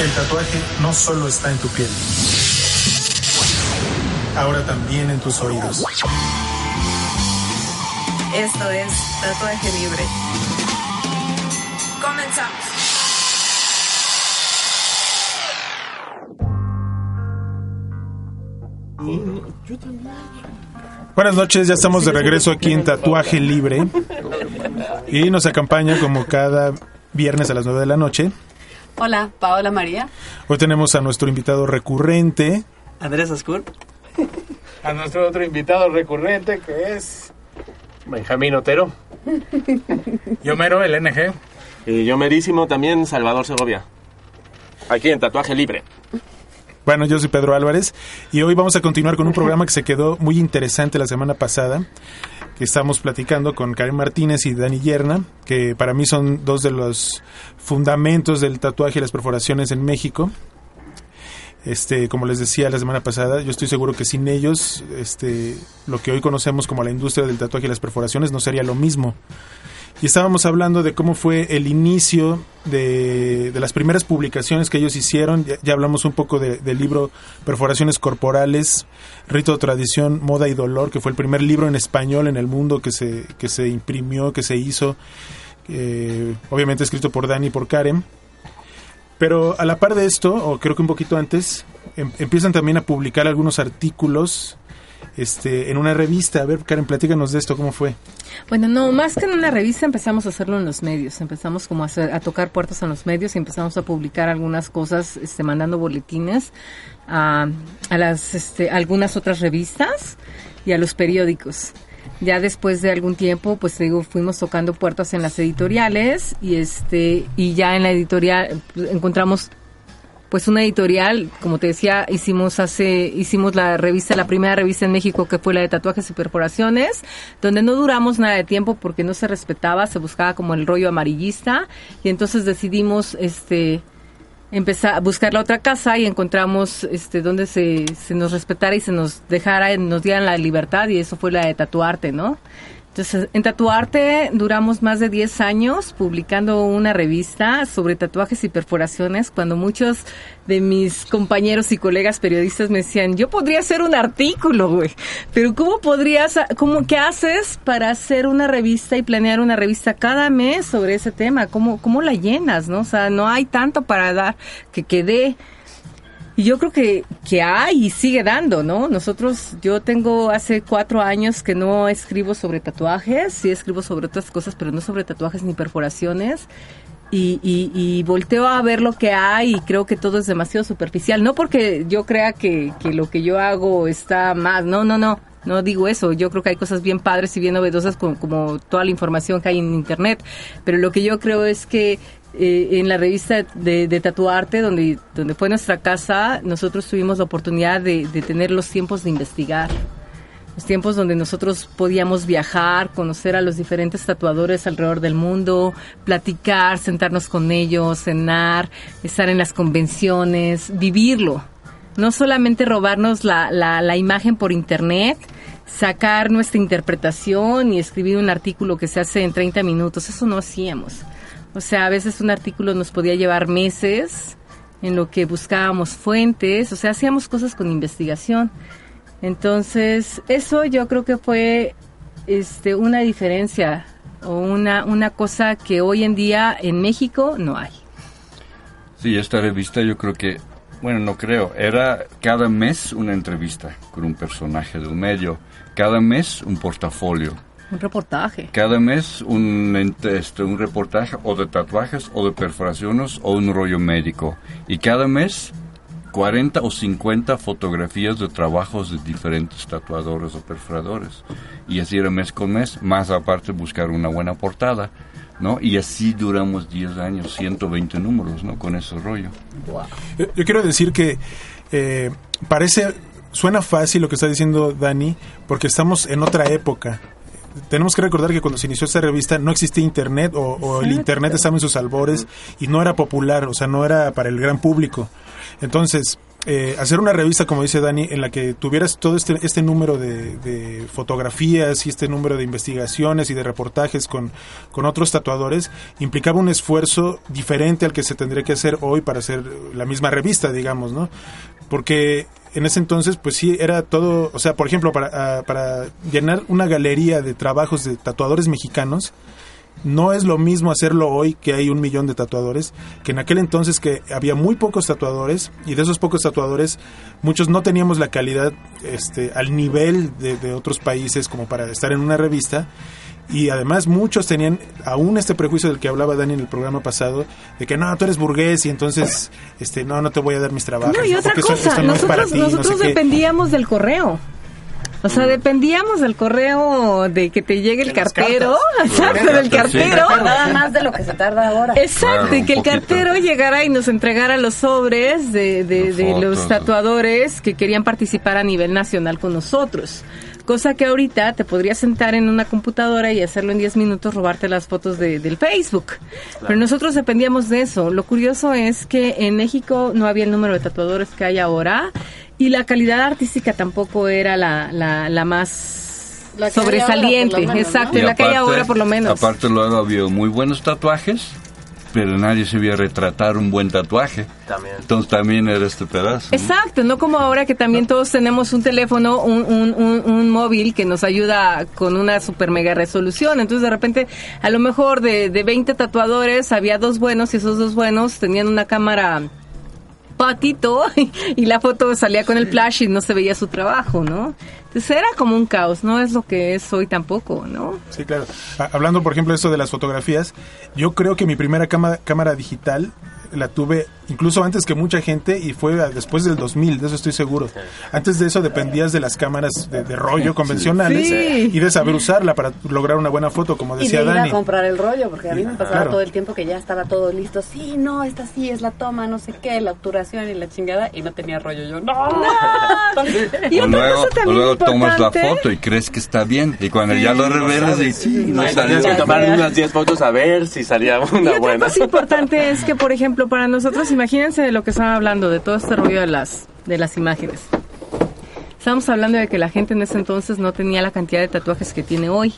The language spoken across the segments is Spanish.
El tatuaje no solo está en tu piel, ahora también en tus oídos. Esto es Tatuaje Libre. Comenzamos. Buenas noches, ya estamos de regreso aquí en Tatuaje Libre. Y nos acompaña como cada viernes a las 9 de la noche. Hola, Paola María. Hoy tenemos a nuestro invitado recurrente. Andrés Ascur. A nuestro otro invitado recurrente que es Benjamín Otero. Yo mero, el NG. Y yo merísimo también, Salvador Segovia. Aquí en Tatuaje Libre. Bueno, yo soy Pedro Álvarez y hoy vamos a continuar con un programa que se quedó muy interesante la semana pasada, estamos platicando con Karen Martínez y Dani Yerna, que para mí son dos de los fundamentos del tatuaje y las perforaciones en México. Este, como les decía la semana pasada, yo estoy seguro que sin ellos, este, lo que hoy conocemos como la industria del tatuaje y las perforaciones no sería lo mismo. Y estábamos hablando de cómo fue el inicio de, de las primeras publicaciones que ellos hicieron. Ya, hablamos un poco de- del libro Perforaciones Corporales, Rito, Tradición, Moda y Dolor, que fue el primer libro en español en el mundo que se, que se imprimió, que se hizo. eh, obviamente escrito por Dani y por Karen. Pero a la par de esto, o creo que un poquito antes, em- empiezan también a publicar algunos artículos este, en una revista. A ver, Karen, platícanos de esto, ¿cómo fue? Bueno, no, más que en una revista empezamos a hacerlo en los medios, empezamos como a, tocar puertas en los medios y empezamos a publicar algunas cosas, este, mandando boletines a, a las, este, algunas otras revistas y a los periódicos. Ya después de algún tiempo, pues te digo, fuimos tocando puertas en las editoriales y este y ya en la editorial pues, encontramos pues una editorial, como te decía, hicimos hace, hicimos la revista, la primera revista en México que fue la de tatuajes y perforaciones, donde no duramos nada de tiempo porque no se respetaba, se buscaba como el rollo amarillista, y entonces decidimos este empezar buscar la otra casa y encontramos este donde se, se nos respetara y se nos dejara, nos dieran la libertad, y eso fue la de tatuarte, ¿no? Entonces, en Tatuarte duramos más de 10 años publicando una revista sobre tatuajes y perforaciones, cuando muchos de mis compañeros y colegas periodistas me decían, yo podría hacer un artículo, güey, pero ¿cómo podrías, cómo, qué haces para hacer una revista y planear una revista cada mes sobre ese tema? ¿Cómo, cómo la llenas, no? O sea, no hay tanto para dar que quede... Y yo creo que, que hay y sigue dando, ¿no? Nosotros, yo tengo hace cuatro años que no escribo sobre tatuajes, sí escribo sobre otras cosas, pero no sobre tatuajes ni perforaciones. Y, y, y volteo a ver lo que hay y creo que todo es demasiado superficial. No porque yo crea que, que lo que yo hago está más, no, no, no. No digo eso, yo creo que hay cosas bien padres y bien novedosas como, como toda la información que hay en Internet, pero lo que yo creo es que eh, en la revista de, Tatuarte, donde, donde fue nuestra casa, nosotros tuvimos la oportunidad de, de tener los tiempos de investigar. Los tiempos donde nosotros podíamos viajar, conocer a los diferentes tatuadores alrededor del mundo, platicar, sentarnos con ellos, cenar, estar en las convenciones, vivirlo. No solamente robarnos la, la, la imagen por internet, sacar nuestra interpretación y escribir un artículo que se hace en 30 minutos, eso no hacíamos. O sea, a veces un artículo nos podía llevar meses en lo que buscábamos fuentes, o sea, hacíamos cosas con investigación. Entonces, eso yo creo que fue este una diferencia o una una cosa que hoy en día en México no hay. Sí, esta revista yo creo que, bueno, no creo, era cada mes una entrevista con un personaje del medio, cada mes un portafolio, Un reportaje. cada mes un, este, un reportaje o de tatuajes o de perforaciones o un rollo médico. Y cada mes 40 o 50 fotografías de trabajos de diferentes tatuadores o perforadores. Y así era mes con mes, más aparte buscar una buena portada. ¿no? Y así duramos 10 años, 120 números, ¿no? Con ese rollo. Yo, yo quiero decir que eh, parece, suena fácil lo que está diciendo Dani, porque estamos en otra época. Tenemos que recordar que cuando se inició esta revista no existía internet o, o el internet estaba en sus albores y no era popular, o sea, no era para el gran público. Entonces, eh, hacer una revista, como dice Dani, en la que tuvieras todo este, este número de, de fotografías y este número de investigaciones y de reportajes con, con otros tatuadores, implicaba un esfuerzo diferente al que se tendría que hacer hoy para hacer la misma revista, digamos, ¿no? Porque en ese entonces, pues sí, era todo, o sea, por ejemplo, para, ah, para llenar una galería de trabajos de tatuadores mexicanos, no es lo mismo hacerlo hoy que hay un millón de tatuadores, que en aquel entonces que había muy pocos tatuadores y de esos pocos tatuadores muchos no teníamos la calidad este, al nivel de, de otros países como para estar en una revista y además muchos tenían aún este prejuicio del que hablaba Dani en el programa pasado de que no tú eres burgués y entonces este no no te voy a dar mis trabajos No, y otra eso- cosa, esto no es para nosotros, ti, no sé nosotros qué". dependíamos del correo. O sea, dependíamos del correo de que te llegue el cartero, exacto, del Sí. cartero. Nada más de lo que se tarda ahora. Exacto, Claro, y que el poquito. cartero llegara y nos entregara los sobres de, de- los tatuadores que querían participar a nivel nacional con nosotros. Cosa que ahorita te podrías sentar en una computadora y hacerlo en 10 minutos, robarte las fotos de- del Facebook. Pero nosotros dependíamos de eso. Lo curioso es que en México no había el número de tatuadores que hay ahora y la calidad artística tampoco era la, la, la más La que hay sobresaliente. ahora, por lo menos, Exacto, ¿no? y la que hay ahora por lo menos. Aparte luego había muy buenos tatuajes, pero nadie sabía retratar un buen tatuaje. También. Entonces también era este pedazo. ¿no? Exacto, no como ahora que también todos tenemos un teléfono, un, un, un, un móvil que nos ayuda con una super mega resolución. Entonces de repente, a lo mejor de, de 20 tatuadores había dos buenos y esos dos buenos tenían una cámara patito y la foto salía con el flash y no se veía su trabajo, ¿no? Entonces era como un caos, no es lo que es hoy tampoco, ¿no? Sí, claro. Hablando, por ejemplo, de esto de las fotografías, yo creo que mi primera cámara, cámara digital la tuve incluso antes que mucha gente y fue después del 2000, de eso estoy seguro. Antes de eso dependías de las cámaras de, de rollo convencionales Sí. y de saber usarla para lograr una buena foto, como Y de decía ir Dani. a comprar el rollo, porque a mí me pasaba Claro. todo el tiempo que ya estaba todo listo. Sí, no, esta sí es la toma, no sé qué, la obturación y la chingada, y no tenía rollo. Yo, no. Y o otra luego, cosa o también luego tomas la foto y crees que está bien. Y cuando ya lo revelas y sí, no No, salió. que tomar unas 10 fotos a ver si salía Y una otra buena. cosa importante es que, por ejemplo, para nosotros, imagínense de lo que estaban hablando, de todo este rollo de las, de las imágenes. Estamos hablando de que la gente en ese entonces no tenía la cantidad de tatuajes que tiene hoy.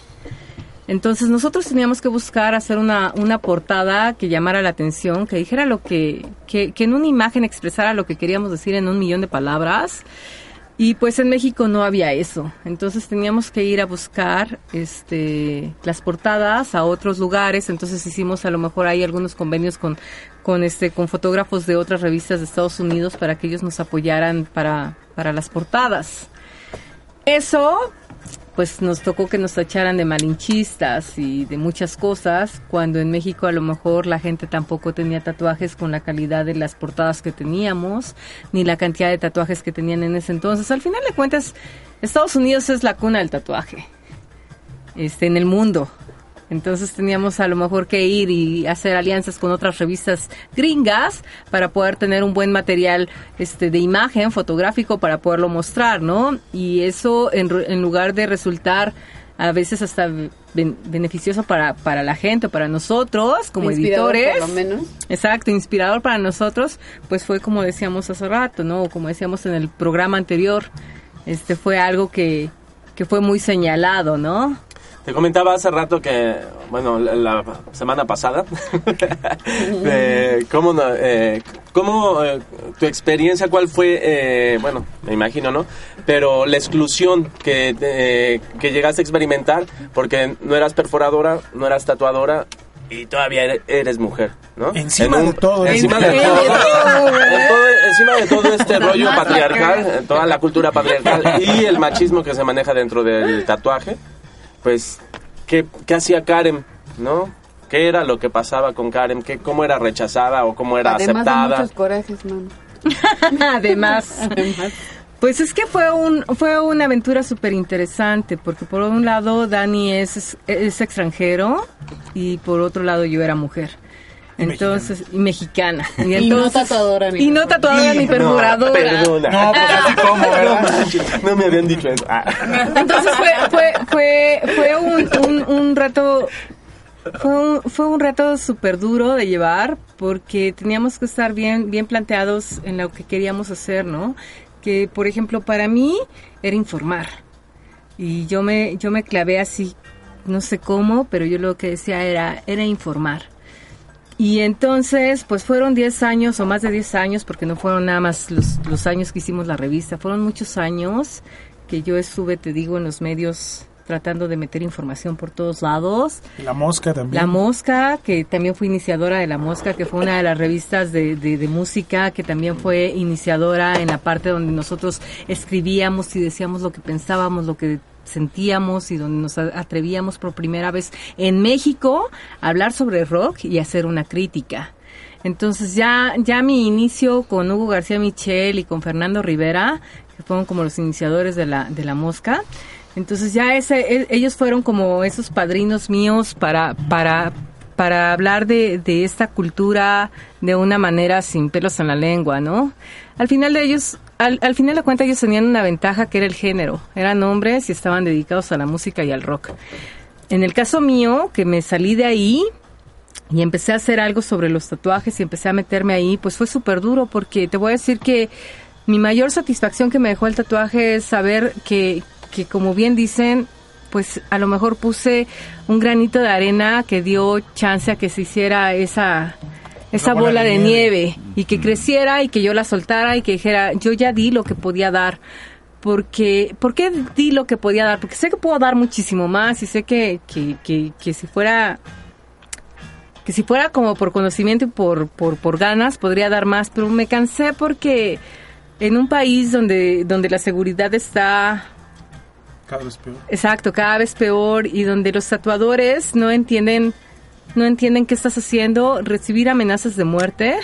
Entonces nosotros teníamos que buscar hacer una, una portada que llamara la atención, que dijera lo que, que, que en una imagen expresara lo que queríamos decir en un millón de palabras. Y pues en México no había eso. Entonces teníamos que ir a buscar este las portadas a otros lugares. Entonces hicimos a lo mejor ahí algunos convenios con, con este con fotógrafos de otras revistas de Estados Unidos para que ellos nos apoyaran para, para las portadas. Eso pues nos tocó que nos tacharan de malinchistas y de muchas cosas, cuando en México a lo mejor la gente tampoco tenía tatuajes con la calidad de las portadas que teníamos, ni la cantidad de tatuajes que tenían en ese entonces. Al final de cuentas, Estados Unidos es la cuna del tatuaje este, en el mundo. Entonces teníamos a lo mejor que ir y hacer alianzas con otras revistas gringas para poder tener un buen material este, de imagen fotográfico para poderlo mostrar, ¿no? Y eso en, en lugar de resultar a veces hasta ben- beneficioso para, para la gente, para nosotros como Inspirador, editores. Por lo menos. Exacto, inspirador para nosotros, pues fue como decíamos hace rato, ¿no? Como decíamos en el programa anterior, este fue algo que, que fue muy señalado, ¿no? Te comentaba hace rato que, bueno, la, la semana pasada, de cómo, no- eh, cómo eh, tu experiencia, cuál fue, eh, bueno, me imagino, ¿no? Pero la exclusión que, eh, que llegaste a experimentar porque no eras perforadora, no eras tatuadora y todavía ere- eres mujer, ¿no? Encima En de todo Encima de todo. de todo, en todo- encima de todo este rollo patriarcal, toda la cultura patriarcal y el machismo que se maneja dentro del tatuaje, pues, ¿qué, qué hacía Karen, no? ¿Qué era lo que pasaba con Karen? ¿Qué, ¿Cómo era rechazada o cómo era Además de aceptada? muchos corajes, man. Además. Además. Pues es que fue un fue una aventura súper interesante porque por un lado Dani es, es extranjero y por otro lado yo era mujer. Entonces, y mexicana. Y, Y no tatuadora ni Y no tatuadora ni perforadora. perdona. No, pues así como, ¿verdad? No me habían dicho eso. Ah. Entonces fue, fue, fue, fue un, un, un reto, fue un, fue un reto súper duro de llevar porque teníamos que estar bien, bien planteados en lo que queríamos hacer, ¿no? Que, por ejemplo, para mí era informar. Y yo me, yo me clavé así, no sé cómo, pero yo lo que decía era, era informar. Y entonces, pues fueron 10 años o más de 10 años, porque no fueron nada más los, los años que hicimos la revista, fueron muchos años que yo estuve, te digo, en los medios tratando de meter información por todos lados. La mosca también. La Mosca, que también fue iniciadora de La Mosca, que fue una de las revistas de, de, de música, que también fue iniciadora en la parte donde nosotros escribíamos y decíamos lo que pensábamos, lo que sentíamos y donde nos atrevíamos por primera vez en México a hablar sobre rock y hacer una crítica. Entonces ya, ya mi inicio con Hugo García Michel y con Fernando Rivera, que fueron como los iniciadores de la, de la mosca, entonces ya ese, e- ellos fueron como esos padrinos míos para, para, para hablar de, de esta cultura de una manera sin pelos en la lengua, ¿no? Al final de ellos, al, al final de cuentas ellos tenían una ventaja que era el género. Eran hombres y estaban dedicados a la música y al rock. En el caso mío, que me salí de ahí y empecé a hacer algo sobre los tatuajes y empecé a meterme ahí, pues fue súper duro porque te voy a decir que mi mayor satisfacción que me dejó el tatuaje es saber que, que como bien dicen, pues a lo mejor puse un granito de arena que dio chance a que se hiciera esa esa bola, de, nieve. y que creciera y que yo la soltara y que dijera, yo ya di lo que podía dar. Porque, ¿por qué di lo que podía dar? Porque sé que puedo dar muchísimo más y sé que, que, que, que si fuera que si fuera como por conocimiento y por, por, por ganas podría dar más, pero me cansé porque en un país donde, donde la seguridad está Cada vez peor. Exacto, cada vez peor y donde los tatuadores no entienden no entienden qué estás haciendo, recibir amenazas de muerte,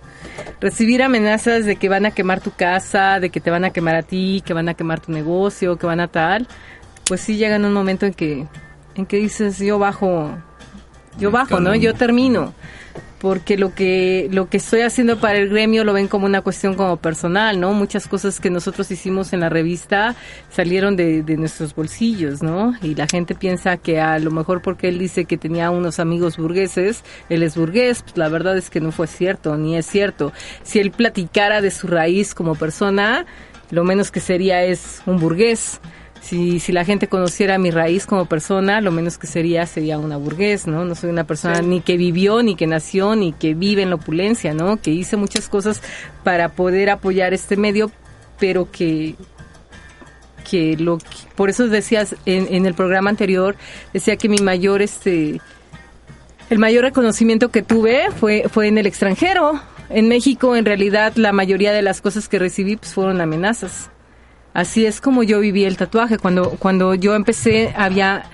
recibir amenazas de que van a quemar tu casa, de que te van a quemar a ti, que van a quemar tu negocio, que van a tal, pues sí llega en un momento en que en que dices, yo bajo yo bajo, ¿no? Yo termino porque lo que lo que estoy haciendo para el gremio lo ven como una cuestión como personal, ¿no? Muchas cosas que nosotros hicimos en la revista salieron de, nuestros bolsillos, ¿no? Y la gente piensa que a lo mejor porque él dice que tenía unos amigos burgueses, él es burgués, pues la verdad es que no fue cierto, ni es cierto. Si él platicara de su raíz como persona, lo menos que sería es un burgués si, si la gente conociera mi raíz como persona, lo menos que sería sería una burgués, ¿no? No soy una persona ni que vivió, ni que nació, ni que vive en la opulencia, ¿no? Que hice muchas cosas para poder apoyar este medio, pero que que lo que- por eso decías en, en el programa anterior decía que mi mayor este el mayor reconocimiento que tuve fue fue en el extranjero en México en realidad la mayoría de las cosas que recibí pues fueron amenazas Así es como yo viví el tatuaje. Cuando, cuando yo empecé había,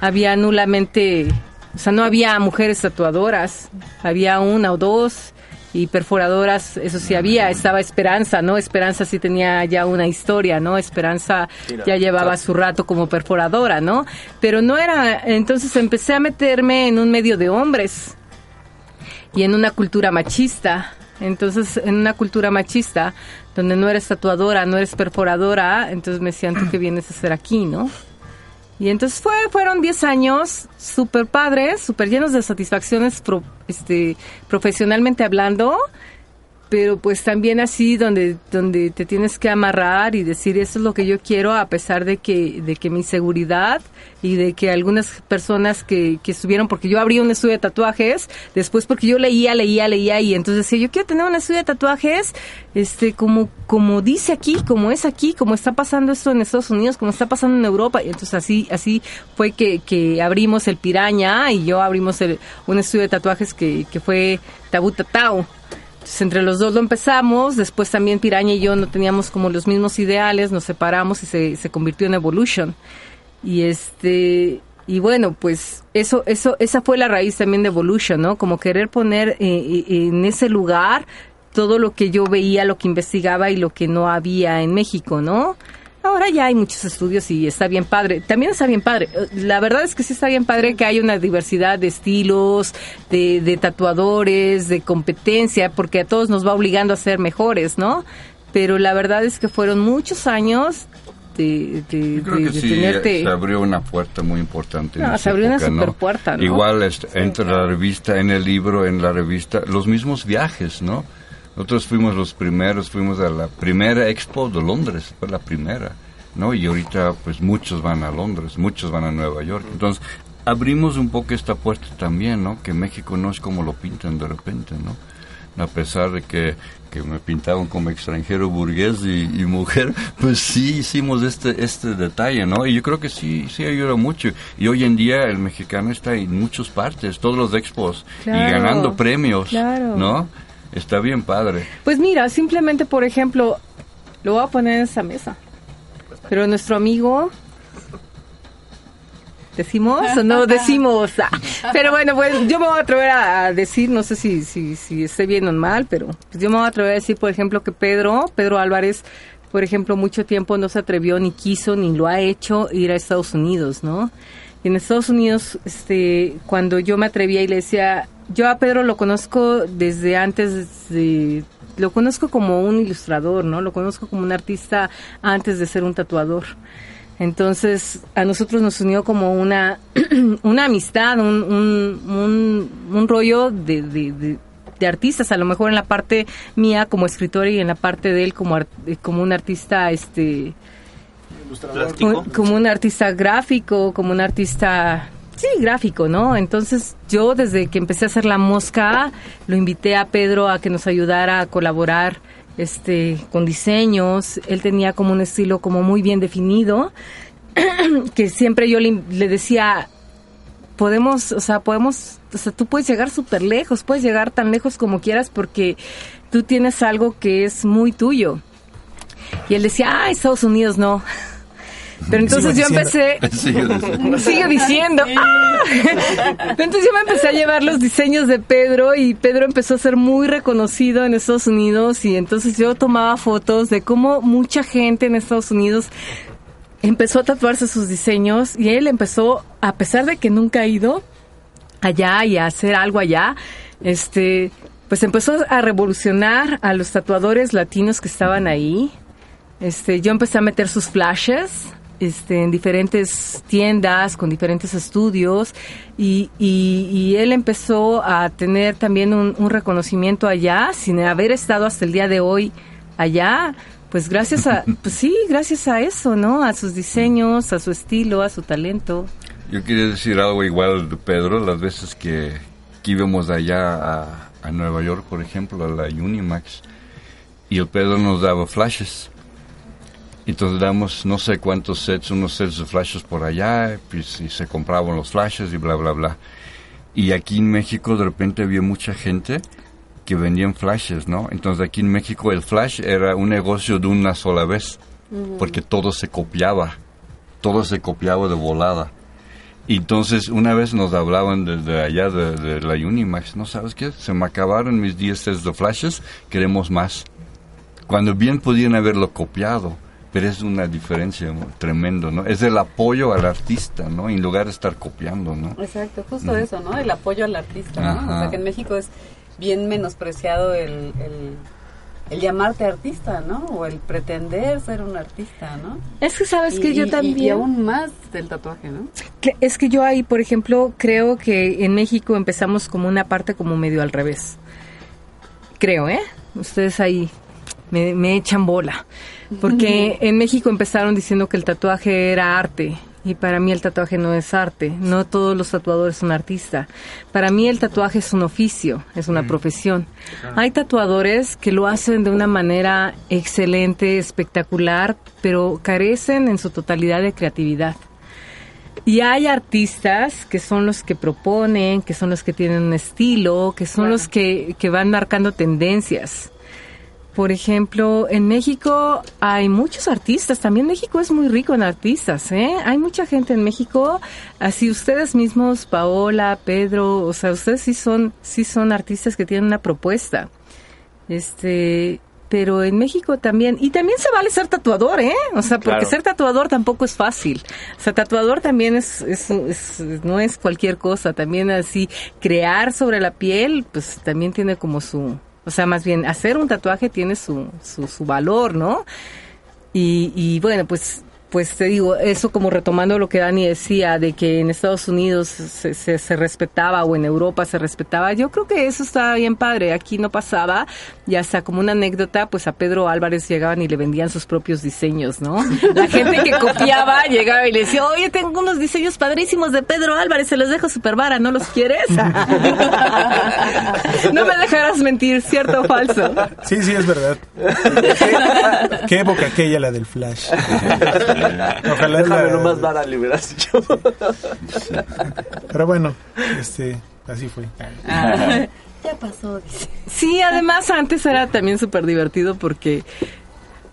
había nulamente, o sea, no había mujeres tatuadoras, había una o dos y perforadoras, eso sí había, estaba Esperanza, ¿no? Esperanza sí tenía ya una historia, ¿no? Esperanza Mira, ya llevaba claro. su rato como perforadora, ¿no? Pero no era, entonces empecé a meterme en un medio de hombres y en una cultura machista. Entonces, en una cultura machista, donde no eres tatuadora, no eres perforadora, entonces me decían, ¿tú qué vienes a hacer aquí, no? Y entonces fue, fueron 10 años súper padres, súper llenos de satisfacciones pro- este, profesionalmente hablando, pero pues también así donde donde te tienes que amarrar y decir eso es lo que yo quiero a pesar de que de que mi seguridad y de que algunas personas que, que estuvieron porque yo abrí un estudio de tatuajes después porque yo leía leía leía y entonces decía yo quiero tener un estudio de tatuajes este como como dice aquí como es aquí como está pasando esto en Estados Unidos como está pasando en Europa y entonces así así fue que, que abrimos el Piraña y yo abrimos el, un estudio de tatuajes que, que fue Tabu Tatao entonces, entre los dos lo empezamos, después también Piraña y yo no teníamos como los mismos ideales, nos separamos y se, se convirtió en Evolution. Y este y bueno, pues eso eso esa fue la raíz también de Evolution, ¿no? Como querer poner eh, eh, en ese lugar todo lo que yo veía, lo que investigaba y lo que no había en México, ¿no? Ahora ya hay muchos estudios y está bien padre. También está bien padre. La verdad es que sí está bien padre que hay una diversidad de estilos, de, de tatuadores, de competencia, porque a todos nos va obligando a ser mejores, ¿no? Pero la verdad es que fueron muchos años de, de, Yo creo de- que de sí, tenerte... se abrió una puerta muy importante. No, se abrió una superpuerta, ¿no? Igual este, entre la revista, en el libro, en la revista, los mismos viajes, ¿no? Nosotros fuimos los primeros, fuimos a la primera expo de Londres, fue la primera, ¿no? Y ahorita pues muchos van a Londres, muchos van a Nueva York. Entonces, abrimos un poco esta puerta también, ¿no? Que México no es como lo pintan de repente, ¿no? a pesar de que, que me pintaban como extranjero burgués y, y mujer, pues sí hicimos este este detalle, ¿no? Y yo creo que sí sí ayuda mucho. Y hoy en día el mexicano está en muchas partes, todos los expos Claro, y ganando premios, claro. ¿no? Está bien padre. Pues mira, simplemente, por ejemplo, lo voy a poner en esa mesa. Pero nuestro amigo... ¿Decimos o no decimos? Ah, Pero bueno, pues yo me voy a atrever a decir, no sé si, si, si esté bien o mal, pero pues yo me voy a atrever a decir, por ejemplo, que Pedro, Pedro Álvarez, por ejemplo, mucho tiempo no se atrevió, ni quiso, ni lo ha hecho ir a Estados Unidos, ¿no? Y en Estados Unidos, este, cuando yo me atrevía y le decía, yo a Pedro lo conozco desde antes de, lo conozco como un ilustrador, ¿no? Lo conozco como un artista antes de ser un tatuador. Entonces, a nosotros nos unió como una, una amistad, un, un, un, un rollo de, de, de- de artistas, a lo mejor en la parte mía como escritora y en la parte de él como, como un artista, este, como un artista gráfico, como un artista, sí, gráfico, ¿no? Entonces yo desde que empecé a hacer la mosca, lo invité a Pedro a que nos ayudara a colaborar este con diseños. Él tenía como un estilo como muy bien definido, que siempre yo le, le decía, podemos, o sea, podemos, o sea, tú puedes llegar súper lejos, puedes llegar tan lejos como quieras porque tú tienes algo que es muy tuyo. Y él decía, ah, Estados Unidos no. Pero entonces Sigo yo diciendo. empecé, Sigue diciendo. sigue diciendo. Entonces yo me empecé a llevar los diseños de Pedro y Pedro empezó a ser muy reconocido en Estados Unidos y entonces yo tomaba fotos de cómo mucha gente en Estados Unidos empezó a tatuarse sus diseños y él empezó, a pesar de que nunca ha ido allá y a hacer algo allá, este, pues empezó a revolucionar a los tatuadores latinos que estaban ahí. Este, yo empecé a meter sus flashes este, en diferentes tiendas, con diferentes estudios, y, y- y él empezó a tener también un, un reconocimiento allá, sin haber estado hasta el día de hoy allá, pues gracias a, pues sí, gracias a eso, ¿no? A sus diseños, a su estilo, a su talento. Yo quería decir algo igual de Pedro, las veces que, que íbamos allá a, a Nueva York, por ejemplo, a la Unimax, y el Pedro nos daba flashes. Entonces damos no sé cuántos sets, unos sets de flashes por allá, pues, y se compraban los flashes y bla, bla, bla. Y aquí en México de repente había mucha gente que vendían flashes, ¿no? Entonces aquí en México el flash era un negocio de una sola vez, porque todo se copiaba, todo se copiaba de volada. Y entonces una vez nos hablaban desde allá de, de la Unimax, ¿no sabes qué? Se me acabaron mis 10 sets de flashes, queremos más. Cuando bien podían haberlo copiado, pero es una diferencia ¿no? tremendo, ¿no? Es el apoyo al artista, ¿no? En lugar de estar copiando, ¿no? Exacto, justo eso, ¿no? El apoyo al artista, ¿no? O Ajá. sea, que en México es bien menospreciado el, el, el llamarte artista, ¿no? O el pretender ser un artista, ¿no? Es que sabes que yo y- también... Y aún más del tatuaje, ¿no? Que- Es que yo ahí, por ejemplo, creo que en México empezamos como una parte como medio al revés. Creo, ¿eh? Ustedes ahí me, me echan bola. Porque en México empezaron diciendo que el tatuaje era arte. Y para mí el tatuaje no es arte. No todos los tatuadores son artistas. Para mí el tatuaje es un oficio, es una profesión. Hay tatuadores que lo hacen de una manera excelente, espectacular, pero carecen en su totalidad de creatividad. Y hay artistas que son los que proponen, que son los que tienen un estilo, que son los que, que van marcando tendencias. Por ejemplo, en México hay muchos artistas. También México es muy rico en artistas, ¿eh? Hay mucha gente en México. Así ustedes mismos, Paola, Pedro, o sea, ustedes sí son, sí son artistas que tienen una propuesta. Este, pero en México también, y también se vale ser tatuador, ¿eh? O sea, porque Claro. ser tatuador tampoco es fácil. O sea, tatuador también es, es- es- no es cualquier cosa, también así, crear sobre la piel, pues también tiene como su, o sea, más bien, hacer un tatuaje tiene su, su, su valor, ¿no? Y, y bueno, pues pues te digo, eso como retomando lo que Dani decía, de que en Estados Unidos se, se, se respetaba o en Europa se respetaba, yo creo que eso estaba bien padre, aquí no pasaba, y hasta como una anécdota, pues a Pedro Álvarez llegaban y le vendían sus propios diseños, ¿no? La gente que copiaba llegaba y le decía, oye, tengo unos diseños padrísimos de Pedro Álvarez, se los dejo super vara, ¿no los quieres? no me dejarás mentir, ¿cierto o falso? Sí, sí, es verdad. ¿Qué, qué época aquella la del Flash? Ojalá Déjame la- nomás dar a liberación. Pero bueno, este, así fue. Ya pasó, dice. Sí, además antes era también súper divertido porque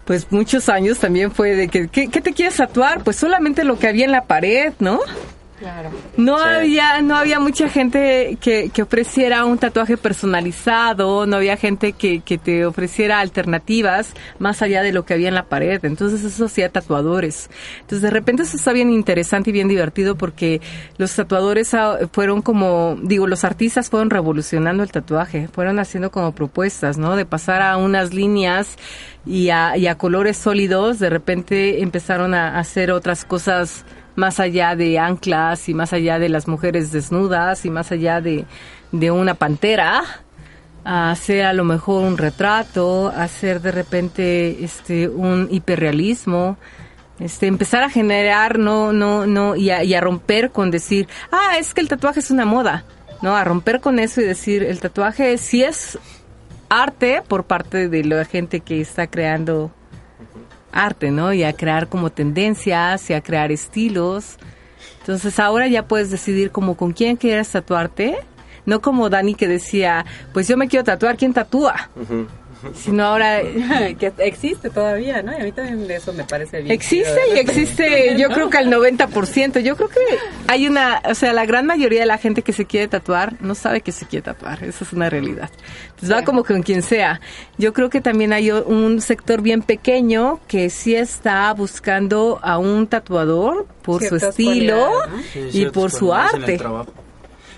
pues muchos años también fue de que, ¿qué, qué te quieres tatuar? Pues solamente lo que había en la pared, ¿no? Claro. No Sí. había, no había mucha gente que, que ofreciera un tatuaje personalizado, no había gente que, que te ofreciera alternativas más allá de lo que había en la pared. Entonces eso hacía tatuadores. Entonces de repente eso está bien interesante y bien divertido porque los tatuadores ah, fueron como, digo, los artistas fueron revolucionando el tatuaje, fueron haciendo como propuestas, ¿no? De pasar a unas líneas y a, y a colores sólidos, de repente empezaron a hacer otras cosas más allá de anclas y más allá de las mujeres desnudas y más allá de, de una pantera, a hacer a lo mejor un retrato, a hacer de repente este un hiperrealismo, este empezar a generar no no no y a, y a romper con decir, "Ah, es que el tatuaje es una moda." No, a romper con eso y decir, el tatuaje sí es arte por parte de la gente que está creando arte, ¿no? Y a crear como tendencias y a crear estilos. Entonces ahora ya puedes decidir como con quién quieres tatuarte. No como Dani que decía, pues yo me quiero tatuar, ¿quién tatúa? Sino ahora que existe todavía, ¿no? Y a mí también de eso me parece bien. existe y existe, yo creo que al 90%. Yo creo que hay una, o sea, la gran mayoría de la gente que se quiere tatuar no sabe que se quiere tatuar. Eso es una realidad. Entonces va como con quien sea. Yo creo que también hay un sector bien pequeño que sí está buscando a un tatuador por su estilo cualidades, ¿no? Sí, y por su cualidades en el arte.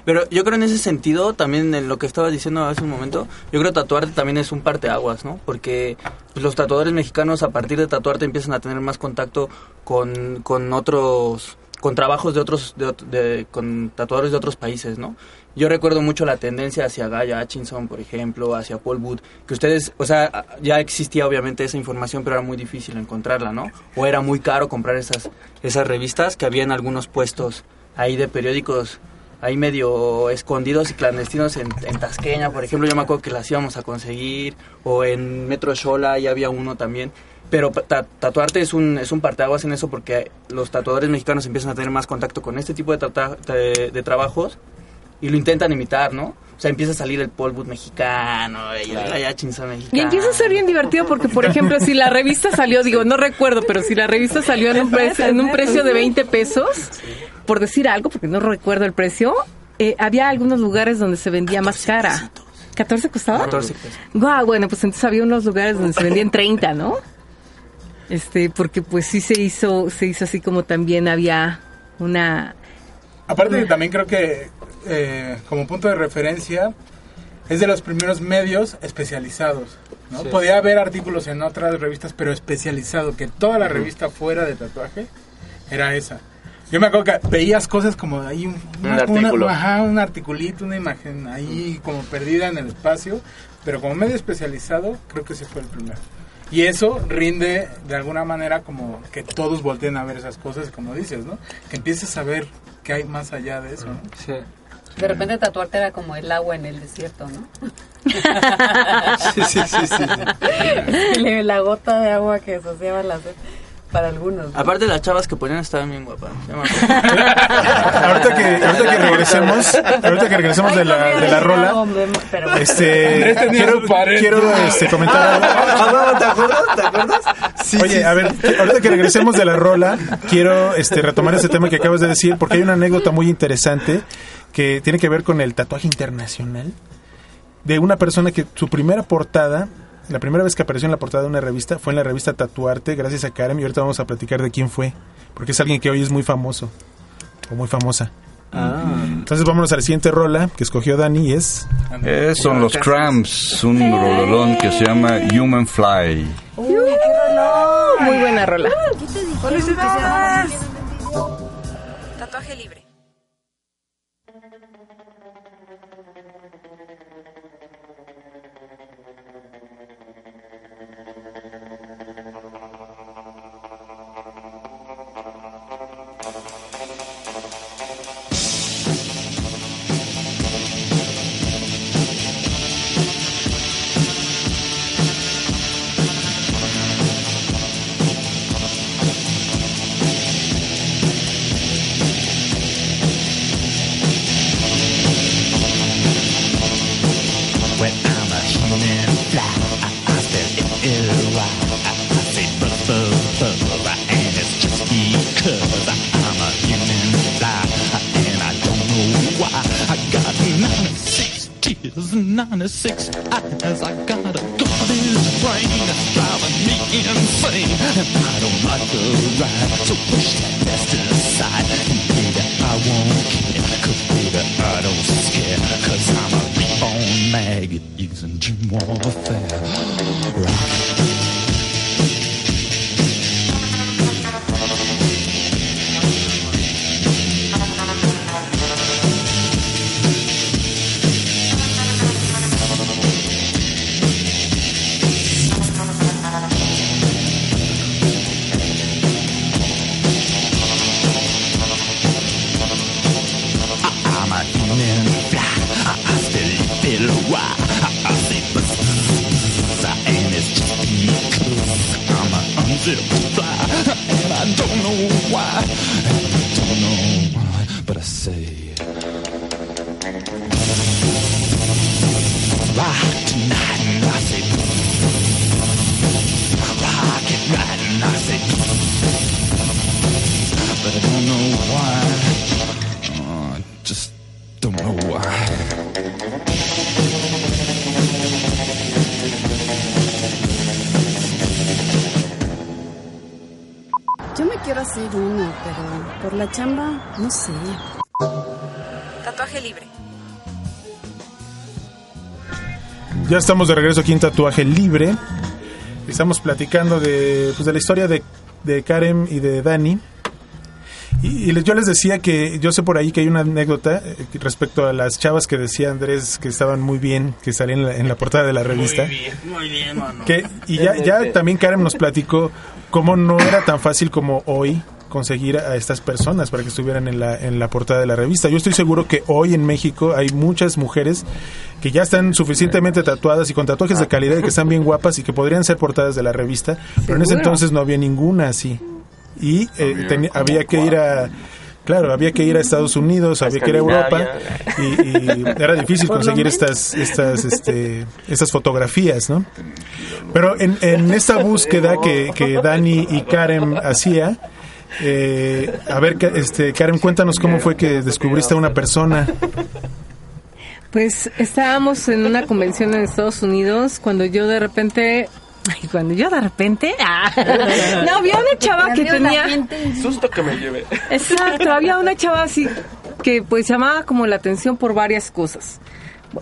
Pero yo creo en ese sentido, también en lo que estabas diciendo hace un momento, yo creo tatuarte también es un parteaguas, ¿no? Porque los tatuadores mexicanos a partir de tatuarte empiezan a tener más contacto con, con otros, con trabajos de otros, de, con tatuadores de otros países, ¿no? Yo recuerdo mucho la tendencia hacia Gaia Hutchinson, por ejemplo, hacia Paul Wood, que ustedes, o sea, ya existía obviamente esa información, pero era muy difícil encontrarla, ¿no? O era muy caro comprar esas, esas revistas que había en algunos puestos ahí de periódicos ahí medio escondidos y clandestinos en, en Tasqueña, por ejemplo, yo me acuerdo que las íbamos a conseguir, o en Metro Xola, ahí había uno también. Pero ta- tatuarte es un, es un parteaguas en eso porque los tatuadores mexicanos empiezan a tener más contacto con este tipo de, de, de trabajos y lo intentan imitar, ¿no? O sea, empieza a salir el polvo mexicano y el Hutchinson mexicano. Y empieza a ser bien divertido porque, por ejemplo, si la revista salió, digo, no recuerdo, pero si la revista salió en un, precio, en un precio de 20 pesos, por decir algo, porque no recuerdo el precio, eh, había algunos lugares donde se vendía más cara. ¿14 costaba? 14 pesos. Guau, bueno, pues entonces había unos lugares donde se vendían 30, ¿no? Este, porque pues sí se hizo, se hizo así como también había una... Aparte, también creo que eh, como punto de referencia es de los primeros medios especializados. ¿no? Sí. Podía haber artículos en otras revistas, pero especializado, que toda la revista fuera de tatuaje era esa. Yo me acuerdo que veías cosas como ahí un, Un artículo. ajá, un articulito, una imagen ahí como perdida en el espacio, pero como medio especializado, creo que ese fue el primero. Y eso rinde de alguna manera como que todos volteen a ver esas cosas, como dices, ¿no? Que empieces a ver qué hay más allá de eso, ¿no? Sí. De repente tatuarte era como el agua en el desierto, ¿no? Sí, sí, sí, sí, sí. la gota de agua que asociaba la sed para algunos. ¿no? Aparte las chavas que ponían estaban bien guapas. Ahorita que, ahorita que regresemos, ahorita que regresemos de la, de la rola, este, quiero, quiero este, comentar algo. ¿Te acuerdas? ¿Te acuerdas? Sí, Oye, sí, a ver, que- ahorita que regresemos de la rola, quiero este, retomar ese tema que acabas de decir, porque hay una anécdota muy interesante que tiene que ver con el tatuaje internacional. de una persona que su primera portada, la primera vez que apareció en la portada de una revista fue en la revista Tatuarte, gracias a Karen, y ahorita vamos a platicar de quién fue, porque es alguien que hoy es muy famoso, o muy famosa. Entonces vámonos a la siguiente rola que escogió Dani y es... Eh, son los Cramps, un rolón que se llama Human Fly. Muy buena rola. Tatuaje 96 tears and 96 eyes. I got a garbage brain that's driving me insane, and I don't like the ride. So push that best aside, and baby, I won't care, 'cause baby, I don't scare, 'cause I'm a reborn maggot using gene warfare. Rock. Ya estamos de regreso aquí en Tatuaje Libre. Estamos platicando de, pues, de la historia de, de Karen y de Dani. Y, y les- yo les decía que yo sé por ahí que hay una anécdota eh, respecto a las chavas que decía Andrés que estaban muy bien, que salían en la, en la portada de la revista. Muy bien, mano. Que, y ya, ya también Karen nos platicó cómo no era tan fácil como hoy conseguir a estas personas para que estuvieran en la, en la portada de la revista. Yo estoy seguro que hoy en México hay muchas mujeres que ya están suficientemente tatuadas y con tatuajes de calidad y que están bien guapas y que podrían ser portadas de la revista, pero en ese entonces no había ninguna así. Y eh, teni- había que ir a... Claro, había que ir a Estados Unidos, había que ir a Europa y, y era difícil conseguir estas, estas, este, estas fotografías, ¿no? Pero en, en esta búsqueda que, que Dani y Karen hacía, eh, a ver, este, Karen, cuéntanos cómo fue que descubriste a una persona. Pues estábamos en una convención en Estados Unidos cuando yo de repente... Ay, cuando yo de repente... ah, no, había una chava que tenía... Susto que me llevé. Exacto, había una chava así que pues llamaba como la atención por varias cosas.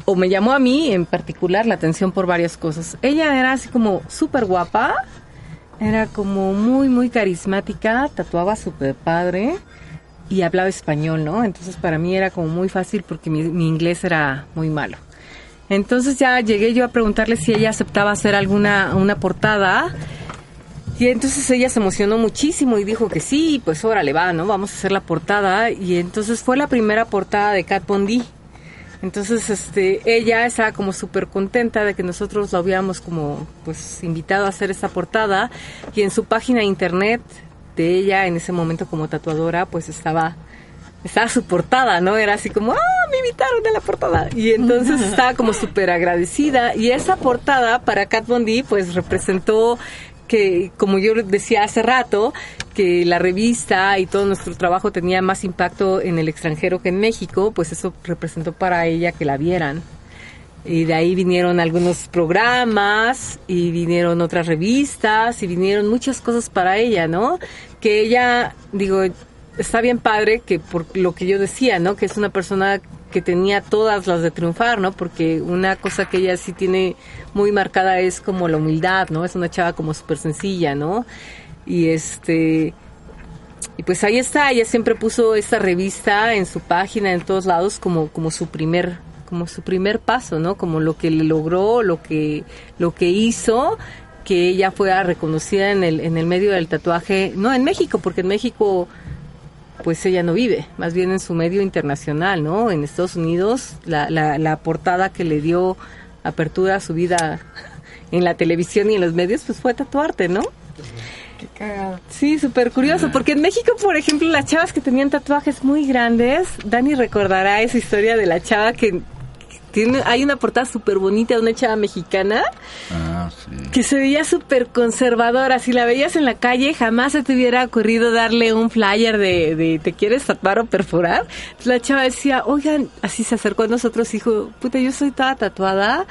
O me llamó a mí en particular la atención por varias cosas. Ella era así como súper guapa, era como muy, muy carismática, tatuaba súper padre y hablaba español, ¿no? Entonces para mí era como muy fácil porque mi, inglés era muy malo. Entonces ya llegué yo a preguntarle si ella aceptaba hacer alguna una portada y entonces ella se emocionó muchísimo y dijo que sí, pues órale va, ¿no? Vamos a hacer la portada. Y entonces fue la primera portada de Kat Von D. Entonces, este, ella estaba como súper contenta de que nosotros la hubiéramos como, pues, invitado a hacer esta portada. Y en su página de internet de ella, en ese momento como tatuadora, pues estaba, estaba su portada, ¿no? Era así como, ah, me invitaron a la portada. Y entonces estaba como súper agradecida. Y esa portada para Kat Von D, pues, representó que, como yo decía hace rato, que la revista y todo nuestro trabajo tenía más impacto en el extranjero que en México, pues eso representó para ella que la vieran. Y de ahí vinieron algunos programas y vinieron otras revistas y vinieron muchas cosas para ella, ¿no? Que ella, digo, está bien padre que por lo que yo decía, ¿no? Que es una persona que tenía todas las de triunfar, ¿no? Porque una cosa que ella sí tiene muy marcada es como la humildad, ¿no? Es una chava como súper sencilla, ¿no? Y este... Y pues ahí está, ella siempre puso esta revista en su página, en todos lados, como, como su primer como su primer paso, ¿no? Como lo que le logró, lo que, lo que hizo, que ella fuera reconocida en el, en el medio del tatuaje, no en México, porque en México pues ella no vive, más bien en su medio internacional, ¿no? En Estados Unidos, la, la, la portada que le dio apertura a su vida en la televisión y en los medios, pues fue tatuarte, ¿no? Qué cagado. Sí, súper curioso, porque en México, por ejemplo, las chavas que tenían tatuajes muy grandes, Dani recordará esa historia de la chava que tiene, hay una portada súper bonita de una chava mexicana Ah, sí. que se veía súper conservadora. Si la veías en la calle, jamás se te hubiera ocurrido darle un flyer de, de ¿te quieres tatuar o perforar? La chava decía, oigan, así se acercó a nosotros y dijo, puta, yo soy toda tatuada,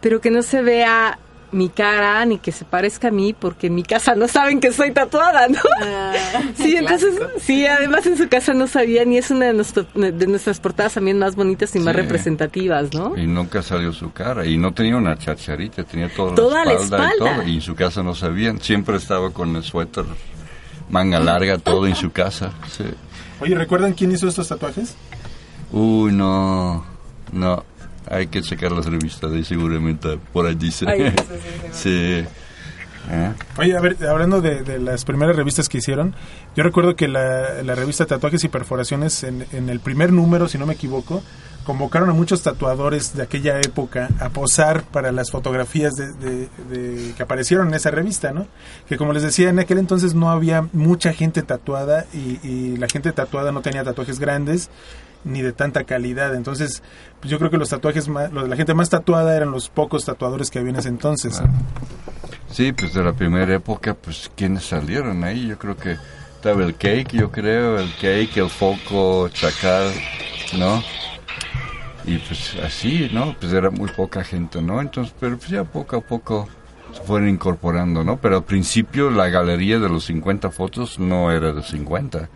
pero que no se vea mi cara ni que se parezca a mí porque en mi casa no saben que soy tatuada, ¿no? sí, entonces, sí, además en su casa no sabían y es una de, nuestro- de nuestras portadas también más bonitas y más Sí. representativas, ¿no? Y nunca salió su cara. Y no tenía una chacharita, tenía toda, Toda la la espalda, y espalda. todo. Y en su casa no sabían. Siempre estaba con el suéter, manga larga, todo en su casa. Sí. Oye, ¿recuerdan quién hizo estos tatuajes? Uy, no, no. Hay que checar las revistas y seguramente por ahí dice. Ay, sí, sí. ¿Eh? Oye, a ver, hablando de, de las primeras revistas que hicieron, yo recuerdo que la, la revista Tatuajes y Perforaciones, en, en el primer número, si no me equivoco, convocaron a muchos tatuadores de aquella época a posar para las fotografías de, de- de- que aparecieron en esa revista, ¿no? Que como les decía, en aquel entonces no había mucha gente tatuada y, y la gente tatuada no tenía tatuajes grandes ni de tanta calidad. Entonces, pues yo creo que los tatuajes, más, la gente más tatuada eran los pocos tatuadores que había en ese entonces. ¿no? Sí, pues de la primera época, pues quienes salieron ahí, yo creo que estaba el Cake, yo creo, el Cake, el Foco, Chacal, ¿no? Y pues así, ¿no? Pues era muy poca gente, ¿no? Entonces, pero pues ya poco a poco se fueron incorporando, ¿no? Pero al principio la galería de los 50 fotos no era de 50,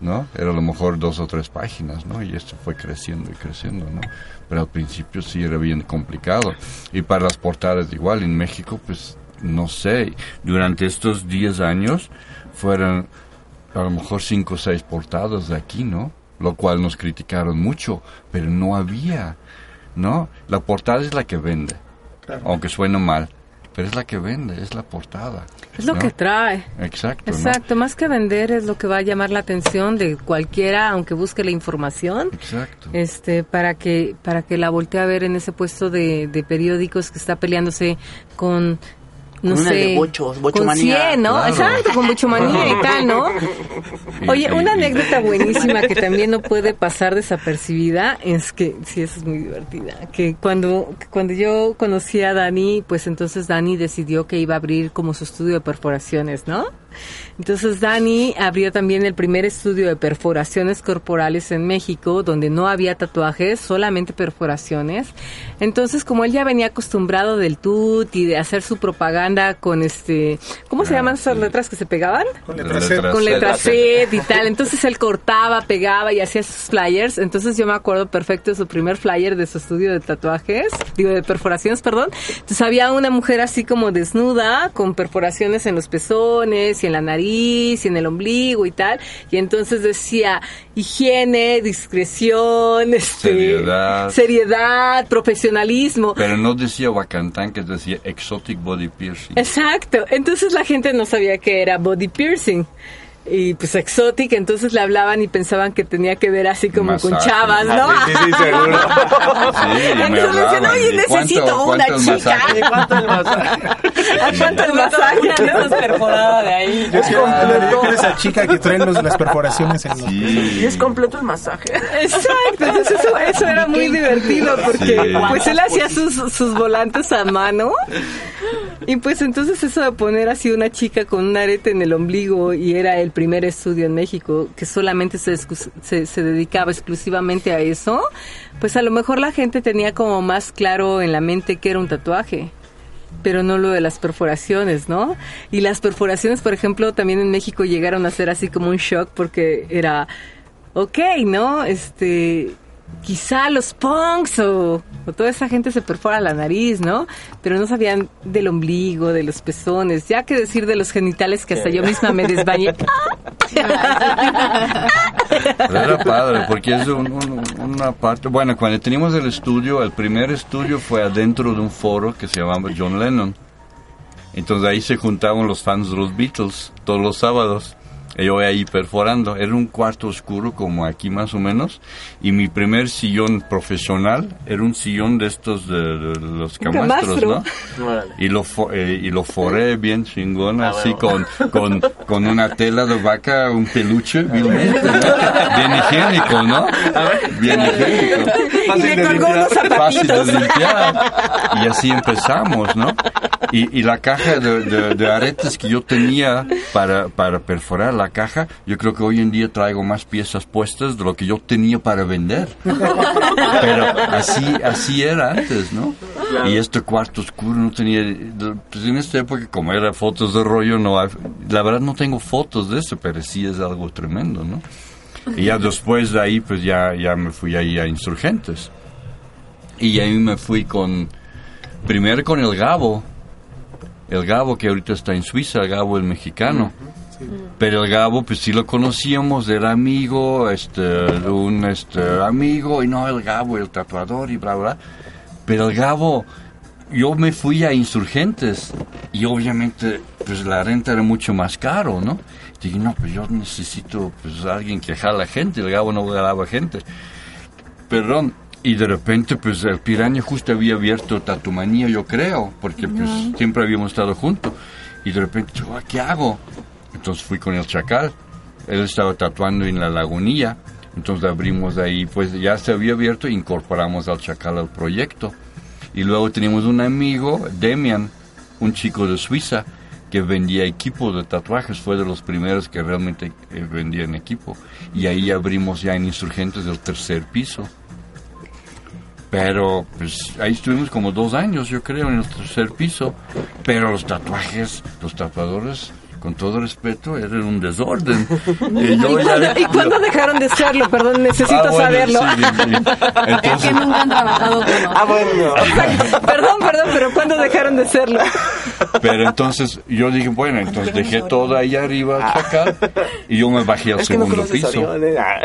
¿no? Era a lo mejor dos o tres páginas, ¿no? Y esto fue creciendo y creciendo, ¿no? Pero al principio sí era bien complicado. Y para las portadas igual, en México, pues no sé, durante estos 10 años fueron a lo mejor 5 o 6 portadas de aquí, ¿no? Lo cual nos criticaron mucho, pero no había, ¿no? La portada es la que vende, aunque suene mal, pero es la que vende, es la portada. Es lo ¿no? que trae. Exacto, ¿no? Exacto, más que vender es lo que va a llamar la atención de cualquiera, aunque busque la información, Exacto. este, para que para que la voltee a ver en ese puesto de, de periódicos que está peleándose con no Con una sé, de bochos, con bochomanía. 100, ¿no? Claro. Exacto, con bochomanía y tal, ¿no? Oye, una anécdota buenísima que también no puede pasar desapercibida es que, sí, esa es muy divertida, que cuando, cuando yo conocí a Dani, pues entonces Dani decidió que iba a abrir como su estudio de perforaciones, ¿no? Entonces Dani abrió también el primer estudio de perforaciones corporales en México, donde no había tatuajes, solamente perforaciones. Entonces, como él ya venía acostumbrado del tut y de hacer su propaganda con este, ¿cómo se llaman esas letras que se pegaban? Con letra Z. Con letra Letra Z y tal. Entonces él cortaba, pegaba y hacía sus flyers. Entonces yo me acuerdo perfecto de su primer flyer de su estudio de tatuajes, digo de perforaciones, perdón. Entonces había una mujer así como desnuda, con perforaciones en los pezones y en la nariz y en el ombligo y tal. Y entonces decía higiene, discreción, este, Seriedad. seriedad, profesionalismo. Pero no decía Bacantán, que decía Exotic Body Piercing. Exacto. Entonces la gente no sabía que era body piercing. Y pues exotic, entonces le hablaban y pensaban que tenía que ver así como con chavas, ¿no? Ah, sí, sí, seguro. Sí, me Entonces decían, hablaban. oye, ¿Y cuánto- necesito una chica. ¿Cuánto el masaje? ¿A cuánto el masaje? Una menos perforada de ahí. Yo quiero esa chica que trae los- las perforaciones en los ¿Y es completo el masaje? Exacto, entonces eso, eso era muy divertido porque Sí. pues él hacía sus, sus volantes a mano y pues entonces eso de poner así una chica con un arete en el ombligo y era el primer estudio en México que solamente se, se, se dedicaba exclusivamente a eso, pues a lo mejor la gente tenía como más claro en la mente que era un tatuaje pero no lo de las perforaciones, ¿no? Y las perforaciones, por ejemplo, también en México llegaron a ser así como un shock porque era, ok, ¿no? Este, quizá los punks o, o toda esa gente se perfora la nariz, ¿no? Pero no sabían del ombligo, de los pezones, ya que decir de los genitales que hasta yo misma me desbañé. Pero era padre, porque es un- un- una parte... Bueno, cuando teníamos el estudio, el primer estudio fue adentro de un foro que se llamaba John Lennon. Entonces ahí se juntaban los fans de los Beatles todos los sábados. Yo ahí perforando. Era un cuarto oscuro como aquí más o menos. Y mi primer sillón profesional era un sillón de estos de, de los camastros, camastro. ¿no? Y lo, eh, y lo foré bien chingón, Ah, así bueno. con, con, con una tela de vaca, un peluche, vilmente, ¿no? Bien higiénico, ¿no? Bien higiénico. y le colgó unos Fácil de zapatitos. limpiar. Y así empezamos, ¿no? Y, y la caja de, de- de aretes que yo tenía para, para perforar la caja, yo creo que hoy en día traigo más piezas puestas de lo que yo tenía para vender. Pero así, así era antes, ¿no? Y este cuarto oscuro no tenía... Pues en esta época, como era fotos de rollo, no la verdad no tengo fotos de eso, pero sí es algo tremendo, ¿no? Y ya después de ahí, pues ya, ya me fui ahí a Insurgentes. Y ahí me fui con... Primero con el Gabo. El Gabo que ahorita está en Suiza, el Gabo el mexicano. Pero el Gabo, pues sí lo conocíamos, era amigo, este, de un este, amigo, y no el Gabo, el tatuador y bla, bla. Pero el Gabo, yo me fui a Insurgentes y obviamente, pues la renta era mucho más caro, ¿no? Dije, no, pues yo necesito, pues alguien que jala gente, el Gabo no jalaba gente. Perdón, y de repente, pues el Piraña justo había abierto Tatumanía, yo creo, porque pues siempre habíamos estado juntos. Y de repente, yo, ¿qué hago? Entonces fui con el Chacal. Él estaba tatuando en la lagunilla. Entonces abrimos ahí, pues ya se había abierto incorporamos al Chacal al proyecto. Y luego teníamos un amigo, Demian, un chico de Suiza, que vendía equipo de tatuajes. Fue de los primeros que realmente eh, vendían equipo. Y ahí abrimos ya en Insurgentes del tercer piso. Pero pues ahí estuvimos como dos años, yo creo, en el tercer piso. Pero los tatuajes, los tatuadores, con todo respeto, eran un desorden. Y yo ¿Y, ya- cuándo, y cuándo dejaron de serlo? Perdón, necesito Ah, bueno, saberlo. sí, sí, sí. Es Entonces, que nunca han trabajado con nosotros. Ah, bueno. perdón, perdón, pero ¿cuándo dejaron de serlo? pero entonces yo dije, bueno, entonces dejé todo ahí arriba, Chacal, y yo me bajé al Es que no segundo piso. ¿eh? Ah.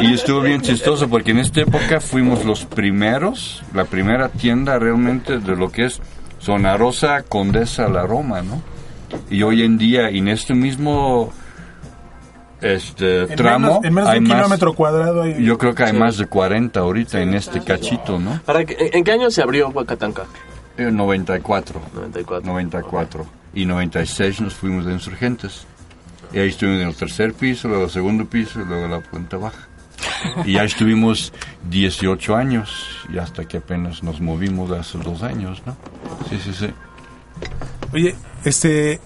Y estuvo bien chistoso porque en esta época fuimos los primeros, la primera tienda realmente de lo que es Zona Rosa, Condesa, La Roma, ¿no? Y hoy en día, en este mismo este En tramo, menos, en menos de hay un más, kilómetro cuadrado hay... yo creo que hay más de 40 ahorita en este cachito, ¿no? Ahora, ¿en en qué año se abrió Huacatanca? Eh, 94. 94. 94. Y 96 nos fuimos de insurgentes. Y ahí estuvimos en el tercer piso, luego el segundo piso y luego la planta baja. Y ya estuvimos 18 años y hasta que apenas nos movimos hace dos años, ¿no? Sí, sí, sí. Oye, este...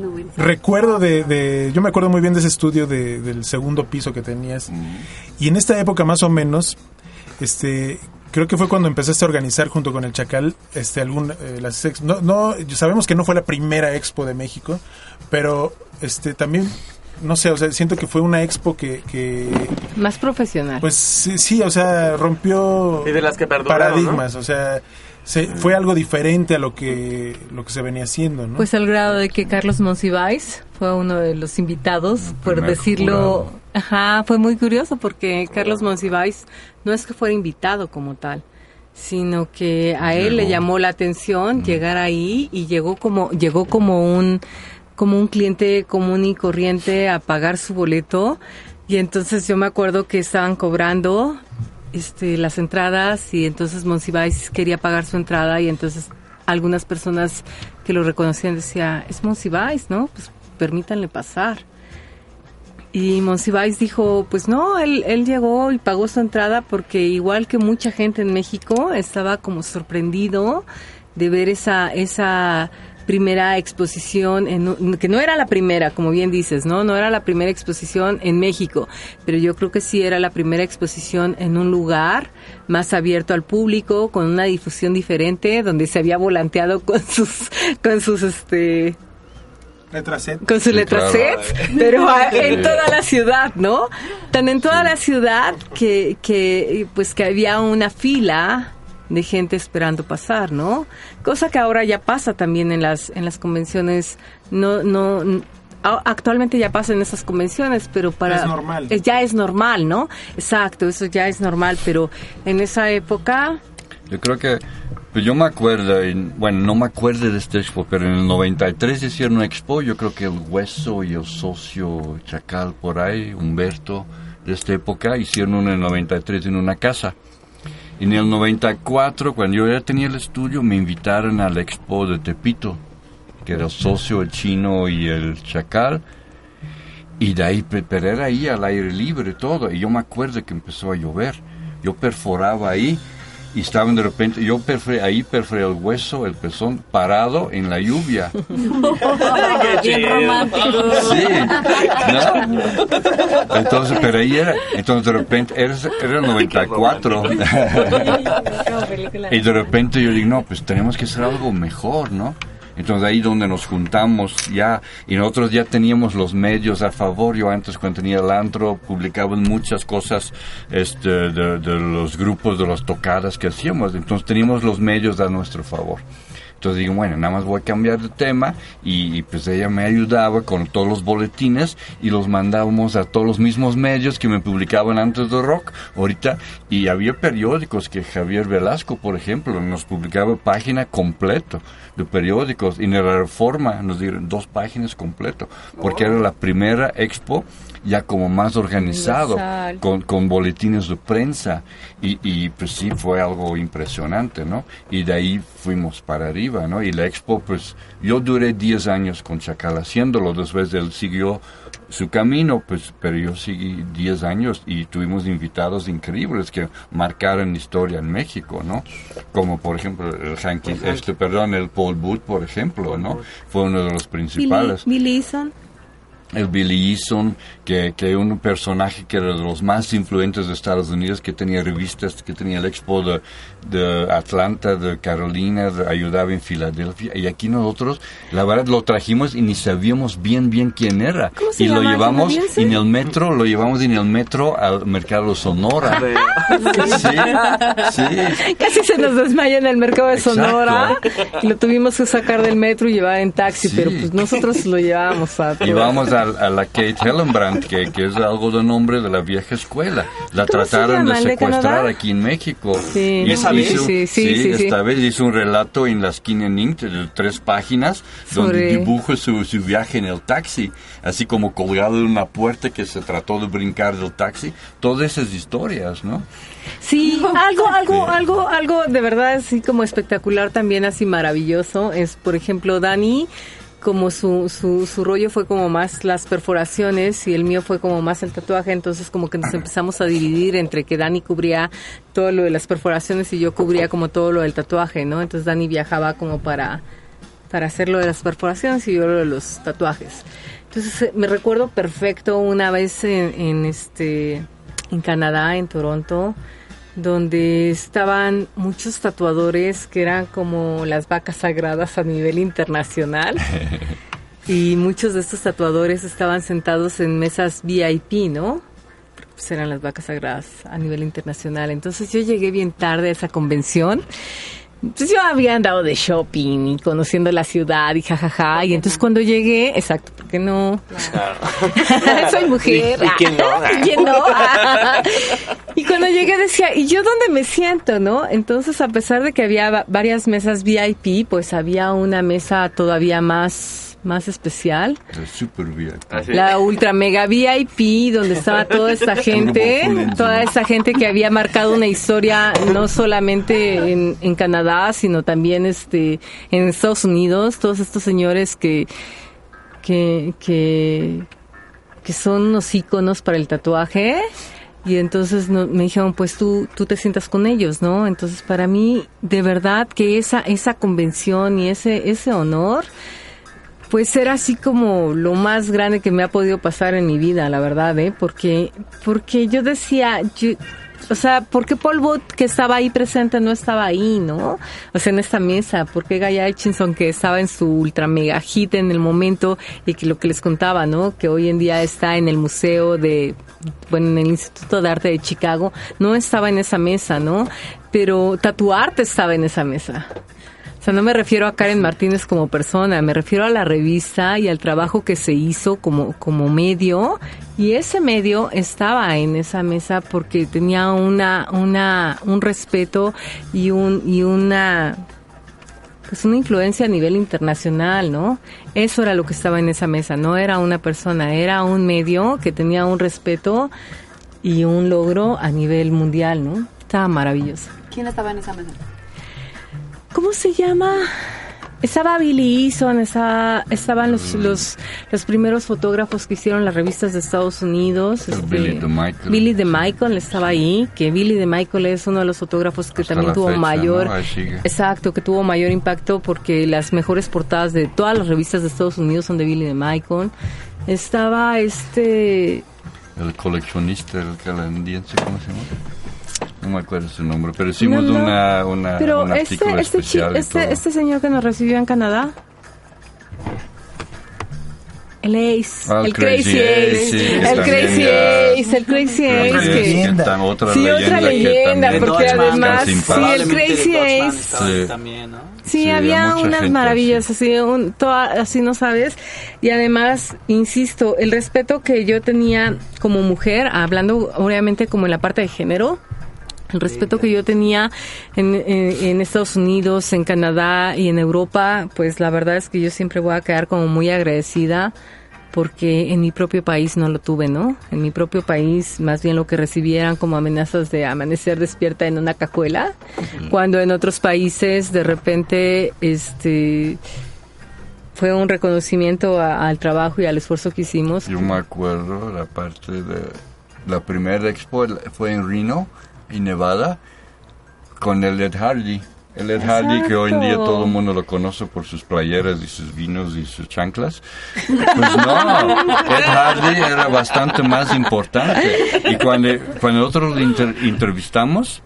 No, bueno. Recuerdo de, de- Yo me acuerdo muy bien de ese estudio de- del segundo piso que tenías. Y en esta época más o menos, este... Creo que fue cuando empezaste a organizar junto con el Chacal, este, algún, eh, las ex- no, no, sabemos que no fue la primera expo de México, pero, este, también, no sé, o sea, siento que fue una expo que, que Más profesional. pues sí, sí, o sea, rompió Y de las que perduraron, paradigmas, o sea, se, fue algo diferente a lo que lo que se venía haciendo, ¿no? Pues al grado de que Carlos Monsiváis fue uno de los invitados, por primer decirlo. jurado. Ajá, fue muy curioso porque Carlos Monsiváis no es que fuera invitado como tal, sino que a él le llamó la atención llegar ahí y llegó como llegó como un como un cliente común y corriente a pagar su boleto y entonces yo me acuerdo que estaban cobrando este las entradas y entonces Monsiváis quería pagar su entrada y entonces algunas personas que lo reconocían decía es Monsiváis, ¿no? Pues permítanle pasar. Y Monsiváis dijo, pues no, él, él llegó y pagó su entrada porque igual que mucha gente en México estaba como sorprendido de ver esa, esa primera exposición, en, un- que no era la primera, como bien dices, ¿no? No era la primera exposición en México, pero yo creo que sí era la primera exposición en un lugar más abierto al público, con una difusión diferente, donde se había volanteado con sus, con sus, este, Letra set. con su Sí, letra claro. set, pero a- en toda la ciudad, ¿no? Tan en toda la ciudad que, que pues que había una fila de gente esperando pasar, ¿no? Cosa que ahora ya pasa también en las en las convenciones, no no actualmente ya pasa en esas convenciones, pero para Es normal. ya es normal, ¿no? Exacto, eso ya es normal, pero en esa época Yo creo que, pues yo me acuerdo, en- bueno, no me acuerdo de este expo, pero en el 93 hicieron una expo, yo creo que el Hueso y el socio Chacal por ahí, Humberto, de esta época, hicieron una en el 93 en una casa. En el 94, cuando yo ya tenía el estudio, me invitaron al expo de Tepito, que era el socio, el chino y el Chacal. Y de ahí, pe- pero era ahí al aire libre todo. Y yo me acuerdo que empezó a llover. Yo perforaba ahí y estaban de repente, yo perforé, ahí perforé el hueso, el pezón, parado en la lluvia. Bien romántico. Sí, ¿no? Entonces, pero ahí era, entonces de repente, era, era el 94. y de repente yo digo, no, pues tenemos que hacer algo mejor, ¿no? Entonces ahí donde nos juntamos ya, y nosotros ya teníamos los medios a favor, yo antes cuando tenía el antro publicaban muchas cosas este, de, de los grupos, de las tocadas que hacíamos, entonces teníamos los medios a nuestro favor. Entonces digo, bueno, nada más voy a cambiar de tema y, y, pues ella me ayudaba con todos los boletines y los mandábamos a todos los mismos medios que me publicaban antes de rock, ahorita, y había periódicos que Javier Velasco, por ejemplo, nos publicaba página completo de periódicos y en la Reforma nos dieron dos páginas completo, porque era la primera expo ya como más organizado, con, con boletines de prensa y, y pues sí fue algo impresionante, ¿no? Y de ahí fuimos para arriba, ¿no? Y la expo, pues yo duré 10 años con Chacal haciéndolo, después él siguió su camino, pues, pero yo seguí 10 años y tuvimos invitados increíbles que marcaron historia en México, ¿no? Como por ejemplo el Hanky, este, perdón, el Paul Booth, por ejemplo, ¿no? Fue uno de los Billy, principales Billy Eason. El Billy Eason, que, que un personaje que era de los más influentes de Estados Unidos, que tenía revistas, que tenía el Expo de, de Atlanta, de Carolina, de- ayudaba en Filadelfia. Y aquí nosotros, la verdad, lo trajimos y ni sabíamos bien, bien quién era. ¿Cómo se y lo llevamos canadiense? en el metro, lo llevamos en el metro al mercado Sonora. Sí, sí. Casi se nos desmaya en el mercado de Exacto. Sonora y lo tuvimos que sacar del metro y llevar en taxi, Sí. pero pues nosotros lo llevábamos a Y vamos a, a la Kate Hellenbrand, que, que es algo de nombre de la vieja escuela. La ¿Cómo se trataron de de secuestrar aquí en México. Sí. Y ¿Esa vez? hizo- Sí, sí, sí, sí. esta vez hizo un relato en la esquina en Inc. de tres páginas donde Sobre- dibuja su, su viaje en el taxi, así como colgado de una puerta que se trató de brincar del taxi. Todas esas historias, ¿no? Sí, algo, algo, algo, algo de verdad así como espectacular también así maravilloso es, por ejemplo, Dani, como su, su, su rollo fue como más las perforaciones y el mío fue como más el tatuaje, entonces como que nos empezamos a dividir entre que Dani cubría todo lo de las perforaciones y yo cubría como todo lo del tatuaje, ¿no? Entonces Dani viajaba como para, para hacer lo de las perforaciones y yo lo de los tatuajes. Entonces eh, me recuerdo perfecto una vez en, este en Canadá, en Toronto, donde estaban muchos tatuadores que eran como las vacas sagradas a nivel internacional. y muchos de estos tatuadores estaban sentados en mesas VIP, ¿no? Pues eran las vacas sagradas a nivel internacional. Entonces yo llegué bien tarde a esa convención. Pues yo había andado de shopping y conociendo la ciudad y jajaja. Y entonces cuando llegué, exacto, porque no? Soy mujer. ¿Y- y quién no? ¿Y quién no? y cuando llegué decía, ¿y yo dónde me siento, no? Entonces, a pesar de que había va- varias mesas VIP, pues había una mesa todavía más más especial, Es súper bien. la ultra mega VIP, donde estaba toda esta gente, toda esta gente que había marcado una historia no solamente en, en Canadá, sino también este en Estados Unidos, todos estos señores que que, que, que son unos íconos para el tatuaje. y entonces no- me dijeron, pues tú, tú te sientas con ellos, ¿no? Entonces para mí, de verdad que esa, esa convención y ese, ese honor, pues era así como lo más grande que me ha podido pasar en mi vida, la verdad, ¿eh? Porque, porque yo decía, yo- o sea, ¿por qué Paul Bot que estaba ahí presente no estaba ahí, no? O sea, en esta mesa, ¿por qué Gaia Hutchinson que estaba en su ultra mega hit en el momento y que lo que les contaba, ¿no? Que hoy en día está en el museo de, bueno, en el Instituto de Arte de Chicago, no estaba en esa mesa, ¿no? Pero Tatuarte estaba en esa mesa. O sea, no me refiero a Karen Martínez como persona, me refiero a la revista y al trabajo que se hizo como, como medio. Y ese medio estaba en esa mesa porque tenía una, una, un respeto y un, y una, pues una influencia a nivel internacional, ¿no? Eso era lo que estaba en esa mesa, no era una persona, era un medio que tenía un respeto y un logro a nivel mundial, ¿no? Estaba maravilloso. ¿Quién estaba en esa mesa? ¿Cómo se llama? Estaba Billy Eason, estaba, estaban los, los, los primeros fotógrafos que hicieron las revistas de Estados Unidos. Este, Billy DeMichael. Billy DeMichael estaba ahí, que Billy DeMichael es uno de los fotógrafos que Hasta también tuvo fecha, mayor, ¿no? Exacto, que tuvo mayor impacto porque las mejores portadas de todas las revistas de Estados Unidos son de Billy DeMichael. Estaba este, El coleccionista, el canadiense, ¿cómo se llama? No me acuerdo su nombre, pero hicimos No, no. Una, una, pero un artículo este, este, especial este, este señor que nos recibió en Canadá. El Ace, Ah, el el Crazy Crazy Ace, Ace, sí, que el Crazy Ace, el Crazy Ace. que- otra sí, leyenda otra leyenda, porque además, sí, el Crazy Ace. Sí. también, ¿no? Sí, Sí, había unas gente maravillas, así, un, toda- así no sabes. Y además, insisto, el respeto que yo tenía como mujer, hablando obviamente como en la parte de género, el respeto que yo tenía en, en- en Estados Unidos, en Canadá y en Europa, pues la verdad es que yo siempre voy a quedar como muy agradecida porque en mi propio país no lo tuve, ¿no? En mi propio país más bien lo que recibieran como amenazas de amanecer despierta en una cajuela, cuando en otros países de repente este fue un reconocimiento a- al trabajo y al esfuerzo que hicimos. Yo me acuerdo la parte de la primera expo fue en Reno, en Nevada, con el Ed Hardy. El Ed Hardy que hoy en día Exacto. todo el mundo lo conoce por sus playeras y sus vinos y sus chanclas. Pues no, Ed Hardy era bastante más importante. Y cuando, cuando nosotros le inter- entrevistamos,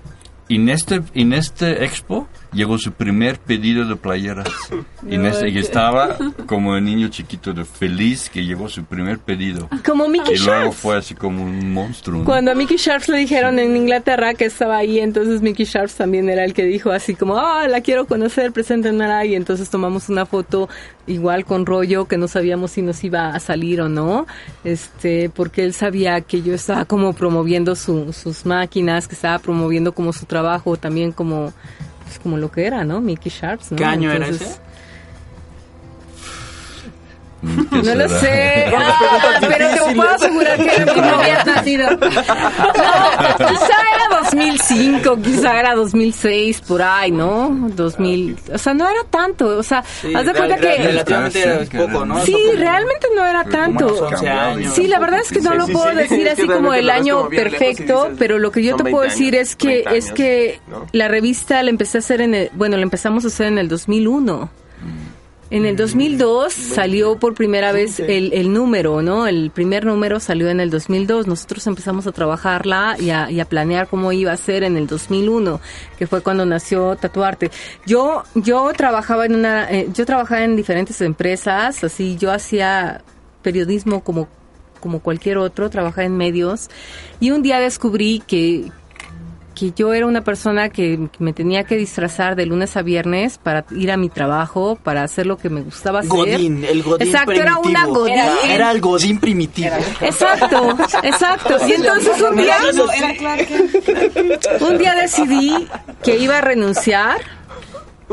en este, en este expo llegó su primer pedido de playeras. Y, este- estaba como un niño chiquito de feliz que llegó su primer pedido. Como Mickey Y luego fue así como un monstruo. ¿no? Cuando a Mickey Sharps le dijeron en Inglaterra que estaba ahí, entonces Mickey Sharps también era el que dijo así como, ah, la quiero conocer, preséntenmela. Y entonces tomamos una foto igual con rollo que no sabíamos si nos iba a salir o no, este, porque él sabía que yo estaba como promoviendo su- sus máquinas, que estaba promoviendo como su trabajo, también como, pues, como lo que era, ¿no? Mickey Sharps, ¿no? ¿Qué año era Entonces, ese? ¿Qué No lo sé, ah, pero te puedo asegurar que ¿Cómo habías nacido? No, quizá era 2005, quizá era 2006, por ahí, ¿no? 2000, o sea, no era tanto, o sea, Sí, haz de cuenta real- que... relativamente era poco, ¿no? Sí, realmente no era tanto. unos 11 años. Sí, la verdad es que no lo puedo decir así como el año perfecto, pero lo que yo te puedo 20 decir es que 30 es que ¿no? la revista la empecé a hacer en el, bueno, la empezamos a hacer en el 2001. En el 2002 salió por primera vez el, el número, ¿no? El primer número salió en el 2002. Nosotros empezamos a trabajarla y a, y a planear cómo iba a ser en el 2001, que fue cuando nació Tatuarte. Yo yo trabajaba en una eh, yo trabajaba en diferentes empresas, así yo hacía periodismo como como cualquier otro, trabajaba en medios y un día descubrí que que yo era una persona que me tenía que disfrazar de lunes a viernes para ir a mi trabajo, para hacer lo que me gustaba hacer. Godín, el Godín Exacto, primitivo. era una Godín. Era, era el Godín primitivo. Exacto, exacto. Y entonces un día, No, era Clark. un día decidí que iba a renunciar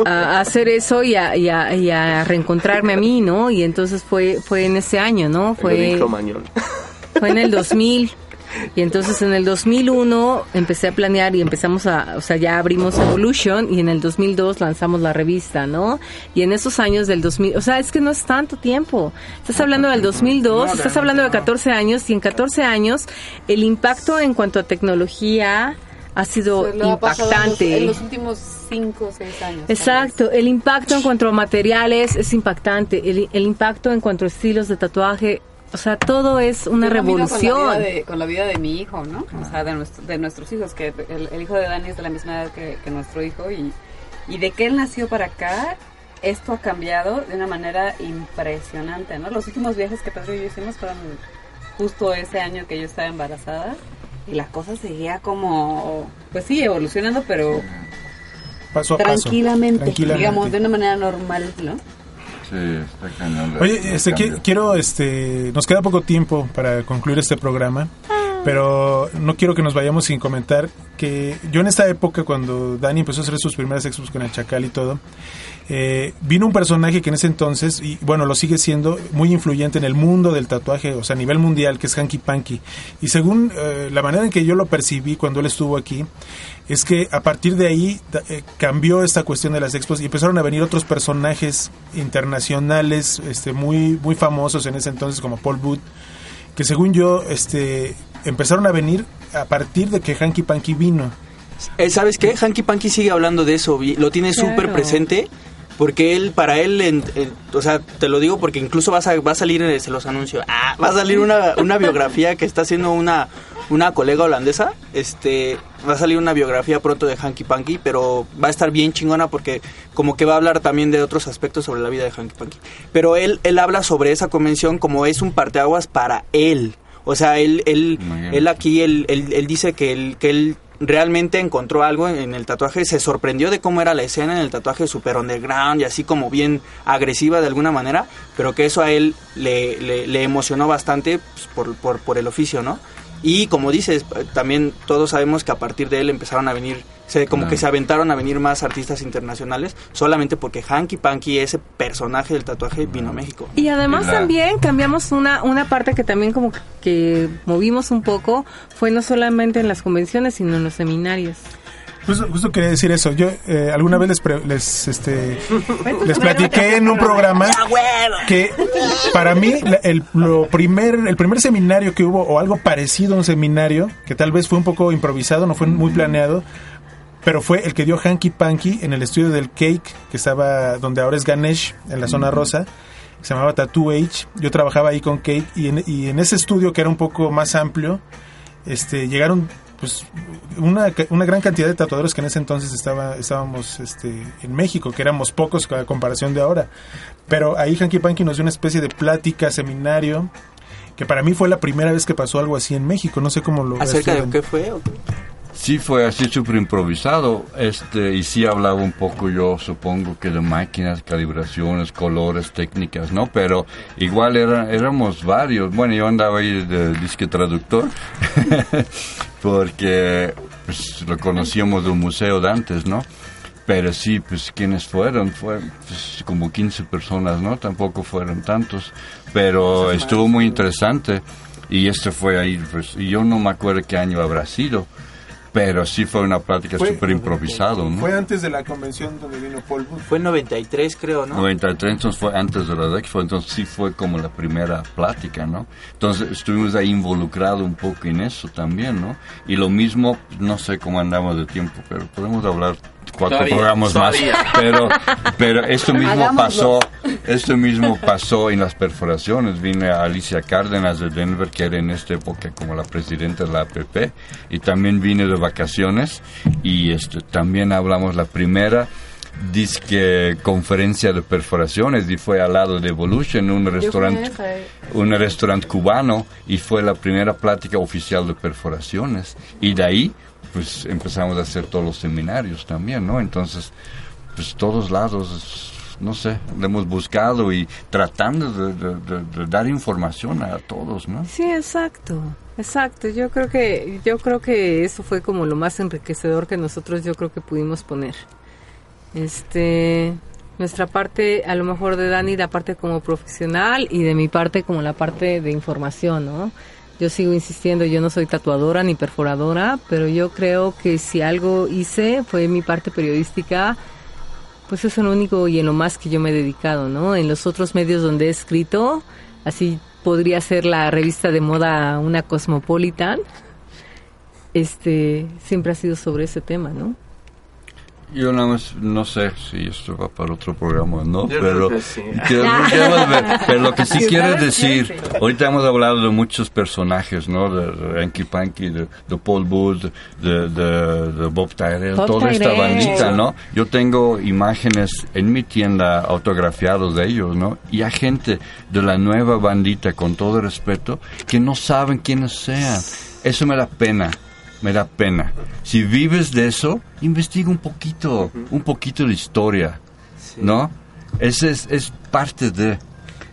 a hacer eso y a, y a- y a reencontrarme a mí, ¿no? Y entonces fue fue en ese año, ¿no? Fue fue en el 2000. Y entonces en el 2001 empecé a planear y empezamos a, o sea, ya abrimos Evolution y en el 2002 lanzamos la revista, ¿no? Y en esos años del 2000, o sea, es que no es tanto tiempo. Estás hablando del 2002, estás hablando de 14 años y en 14 años el impacto en cuanto a tecnología ha sido lo ha en los- impactante. En los últimos 5 o 6 años. Exacto, el impacto en cuanto a materiales es impactante, el, el impacto en cuanto a estilos de tatuaje, o sea, todo es una Yo miro Con la, revolución. vida de, con la vida de mi hijo, ¿no? O sea, de, nuestro- de nuestros hijos, que el, el hijo de Dani es de la misma edad que, que nuestro hijo y, y de que él nació para acá, esto ha cambiado de una manera impresionante, ¿no? Los últimos viajes que Pedro y yo hicimos fueron justo ese año que yo estaba embarazada y la cosa seguía como, pues sí, evolucionando, pero Paso a paso. tranquilamente, Tranquilamente. digamos, de una manera normal, ¿no? Sí, está cañón. Oye, este, quiero, este, nos queda poco tiempo para concluir este programa, pero no quiero que nos vayamos sin comentar que yo en esta época, cuando Dani empezó a hacer sus primeras expos con el Chacal y todo, eh, vino un personaje que en ese entonces, y bueno, lo sigue siendo, muy influyente en el mundo del tatuaje, o sea, a nivel mundial, que es Hanky Panky. Y según eh, la manera en que yo lo percibí cuando él estuvo aquí, es que a partir de ahí eh, cambió esta cuestión de las expos y empezaron a venir otros personajes internacionales este, muy, muy famosos en ese entonces, como Paul Booth, que según yo este, empezaron a venir a partir de que Hanky Panky vino. Eh, ¿Sabes qué? Hanky Panky sigue hablando de eso, lo tiene Claro. súper presente. Porque él, para él, en- en- o sea, te lo digo porque incluso va a, va a salir, eh, se los anuncio, ah, va a salir una, una biografía que está haciendo una, una colega holandesa, este, va a salir una biografía pronto de Hanky Panky, pero va a estar bien chingona porque como que va a hablar también de otros aspectos sobre la vida de Hanky Panky. Pero él, él habla sobre esa convención como es un parteaguas para él. O sea, él, él, él aquí, él, él, él dice que él, que él realmente encontró algo en, en el tatuaje, se sorprendió de cómo era la escena en el tatuaje super underground y así como bien agresiva de alguna manera, pero que eso a él le, le, le emocionó bastante pues, por, por, por el oficio, ¿no? Y como dices, también todos sabemos que a partir de él empezaron a venir, se, como Claro. que se aventaron a venir más artistas internacionales, solamente porque Hanky Panky, ese personaje del tatuaje, vino a México. Y además también cambiamos una, una parte que también como que movimos un poco, fue no solamente en las convenciones, sino en los seminarios. Justo, justo quería decir eso. Yo eh, alguna vez les, pre- les, este, les platiqué en un programa que para mí la- el, lo primer, el primer seminario que hubo, o algo parecido a un seminario, que tal vez fue un poco improvisado, no fue muy planeado, pero fue el que dio Hanky Panky en el estudio del Cake, que estaba donde ahora es Ganesh, en la zona rosa, se llamaba Tattoo Age. Yo trabajaba ahí con Cake y en, y en ese estudio que era un poco más amplio, este, llegaron pues una, una gran cantidad de tatuadores que en ese entonces estaba, estábamos este, en México, que éramos pocos a comparación de ahora. Pero ahí Hanky Panky nos dio una especie de plática, seminario, que para mí fue la primera vez que pasó algo así en México. No sé cómo lo ¿Acerca de qué fue? o qué? Sí, fue así súper improvisado. Este, y sí hablaba un poco, yo supongo que de máquinas, calibraciones, colores, técnicas, ¿no? Pero igual era, éramos varios. Bueno, yo andaba ahí de disque traductor, porque pues, lo conocíamos de un museo de antes, ¿no? Pero sí, pues quienes fueron, fue pues, como 15 personas, ¿no? Tampoco fueron tantos, pero estuvo muy interesante. Y este fue ahí, pues, y yo no me acuerdo qué año habrá sido, pero sí fue una plática súper improvisado, ¿no? Fue antes de la convención donde vino Paul Booth. Fue en 93, creo, ¿no? 93, entonces fue antes de la DEX, entonces sí fue como la primera plática, ¿no? Entonces estuvimos ahí involucrados un poco en eso también, ¿no? Y lo mismo, no sé cómo andamos de tiempo, pero podemos hablar cuatro Todavía, programas todavía. más. Pero, pero esto mismo Hagámoslo. pasó, esto mismo pasó en las perforaciones. Vine a Alicia Cárdenas de Denver, que era en esta época como la presidenta de la APP, y también vine de vacaciones y este, también hablamos la primera disque conferencia de perforaciones y fue al lado de Evolution, un restaurante un restaurante cubano y fue la primera plática oficial de perforaciones y de ahí pues empezamos a hacer todos los seminarios también, ¿no? Entonces, pues todos lados, no sé, lo hemos buscado y tratando de, de- dar información a todos, ¿no? Sí, exacto. Exacto, yo creo que yo creo que eso fue como lo más enriquecedor que nosotros yo creo que pudimos poner. Este nuestra parte a lo mejor de Dani la parte como profesional y de mi parte como la parte de información, ¿no? Yo sigo insistiendo, yo no soy tatuadora ni perforadora, pero yo creo que si algo hice fue mi parte periodística, pues es lo único y en lo más que yo me he dedicado, ¿no? En los otros medios donde he escrito, así podría ser la revista de moda una Cosmopolitan, este, siempre ha sido sobre ese tema, ¿no? Yo nada más, no sé si esto va para otro programa o no, Yo pero, que sí. pero lo que sí quiero decir, ahorita hemos hablado de muchos personajes, ¿no? De, Hanky Panky, de, de Paul Booth, de, de, de Bob Tyrell, Bob toda esta bandita, ¿no? Yo tengo imágenes en mi tienda autografiados de ellos, ¿no? Y hay gente de la nueva bandita, con todo respeto, que no saben quiénes sean. Eso me da pena me da pena. Si vives de eso, investiga un poquito, un poquito de historia, ¿no? Ese es, es parte de...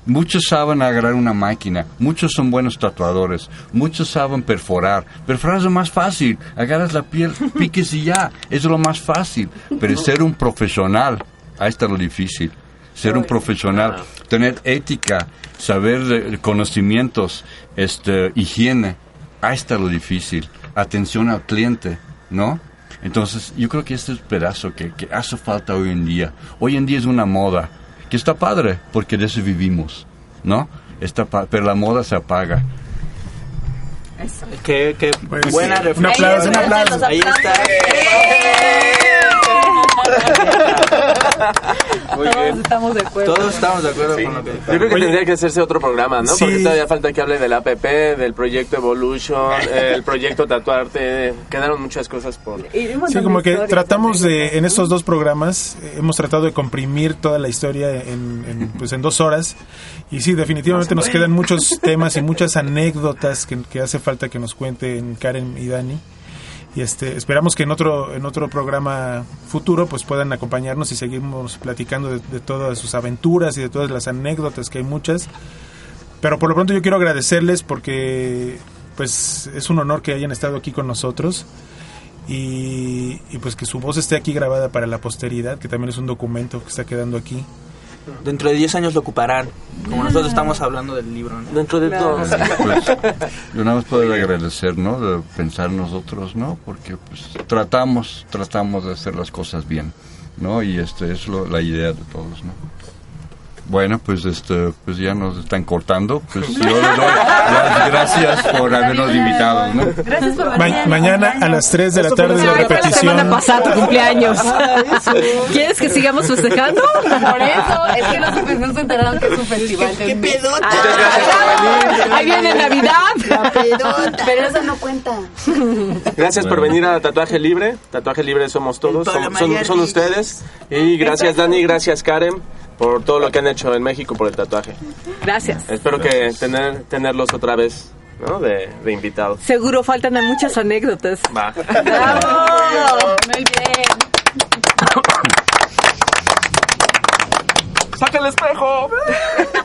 Muchos saben agarrar una máquina, muchos son buenos tatuadores, muchos saben perforar. Perforar es lo más fácil, agarras la piel, piques y ya, es lo más fácil. Pero ser un profesional, ahí está lo difícil. Ser un profesional, tener ética, saber conocimientos, este, higiene, ahí está lo difícil. Atención al cliente, ¿no? Entonces, yo creo que este es el pedazo que, que hace falta hoy en día. Hoy en día es una moda, que está padre, porque de eso vivimos, ¿no? Está pa- pero la moda se apaga. Qué, qué Pues, buena sí. Un reflexión. aplauso, un aplauso. Ahí está. Todos estamos de acuerdo. Todos estamos de acuerdo con lo que Yo creo que tendría que hacerse otro programa, ¿no? Sí. Porque todavía falta que hable del APP, del proyecto Evolution, el proyecto Tatuarte. Quedaron muchas cosas por... Sí, como que tratamos de, en estos dos programas, eh, hemos tratado de comprimir toda la historia en, en, pues en dos horas. Y sí, definitivamente nos quedan muchos temas y muchas anécdotas que, que hace falta que nos cuenten Karen y Dani. Y este, esperamos que en otro, en otro programa futuro pues puedan acompañarnos y seguimos platicando de, de todas sus aventuras y de todas las anécdotas que hay muchas. Pero por lo pronto yo quiero agradecerles porque pues es un honor que hayan estado aquí con nosotros y, y, pues que su voz esté aquí grabada para la posteridad, que también es un documento que está quedando aquí. Dentro de 10 años lo ocuparán. Como nosotros estamos hablando del libro. ¿no? Dentro de todo. Pues, yo nada más puedo agradecer, ¿no? De pensar nosotros, ¿no? Porque pues tratamos, tratamos de hacer las cosas bien, ¿no? Y este es lo- la idea de todos, ¿no? Bueno, pues este, pues ya nos están cortando. Pues yo les doy las gracias por habernos invitado, ¿no? Gracias por Ma- mañana a las 3 de la tarde la La repetición. semana pasada tu cumpleaños. ¿Quieres que sigamos festejando? Por eso, es que los no se enteraron que es un festival. ¿Qué pedota? Ahí viene Navidad. Pero eso no cuenta. Gracias por venir a Tatuaje Libre. Tatuaje Libre somos todos, son, son- son ustedes. Y gracias Dani, gracias Karen por todo lo que han hecho en México por el tatuaje. Gracias. Espero que tener, tenerlos otra vez ¿no? de, de invitados. Seguro faltan muchas anécdotas. Va. ¡Bravo! Muy bien. ¡Saca el espejo!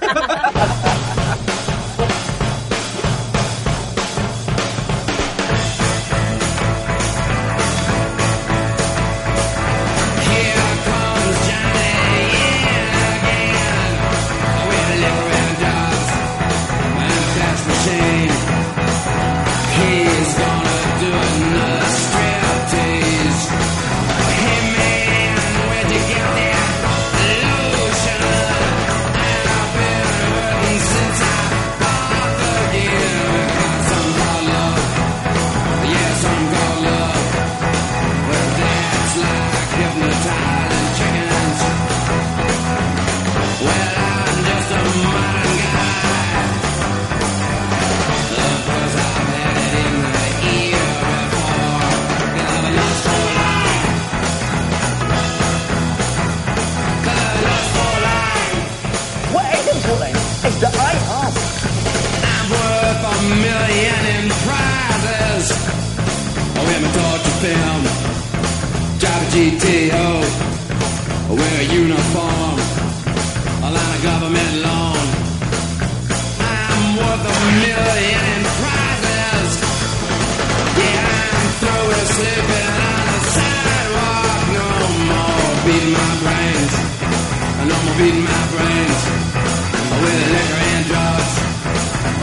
million in prizes. Oh, in my torture film. Drive a GTO. Wear a uniform. A line of government loan. I'm worth a million in prizes. Yeah, I'm through with sleeping on the sidewalk. No more beating my brains. No more beating my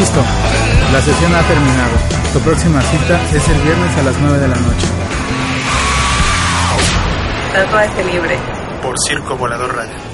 Listo, la sesión ha terminado. Tu próxima cita es el viernes a las 9 de la noche. Tatuaje libre. Por Circo Volador Radio.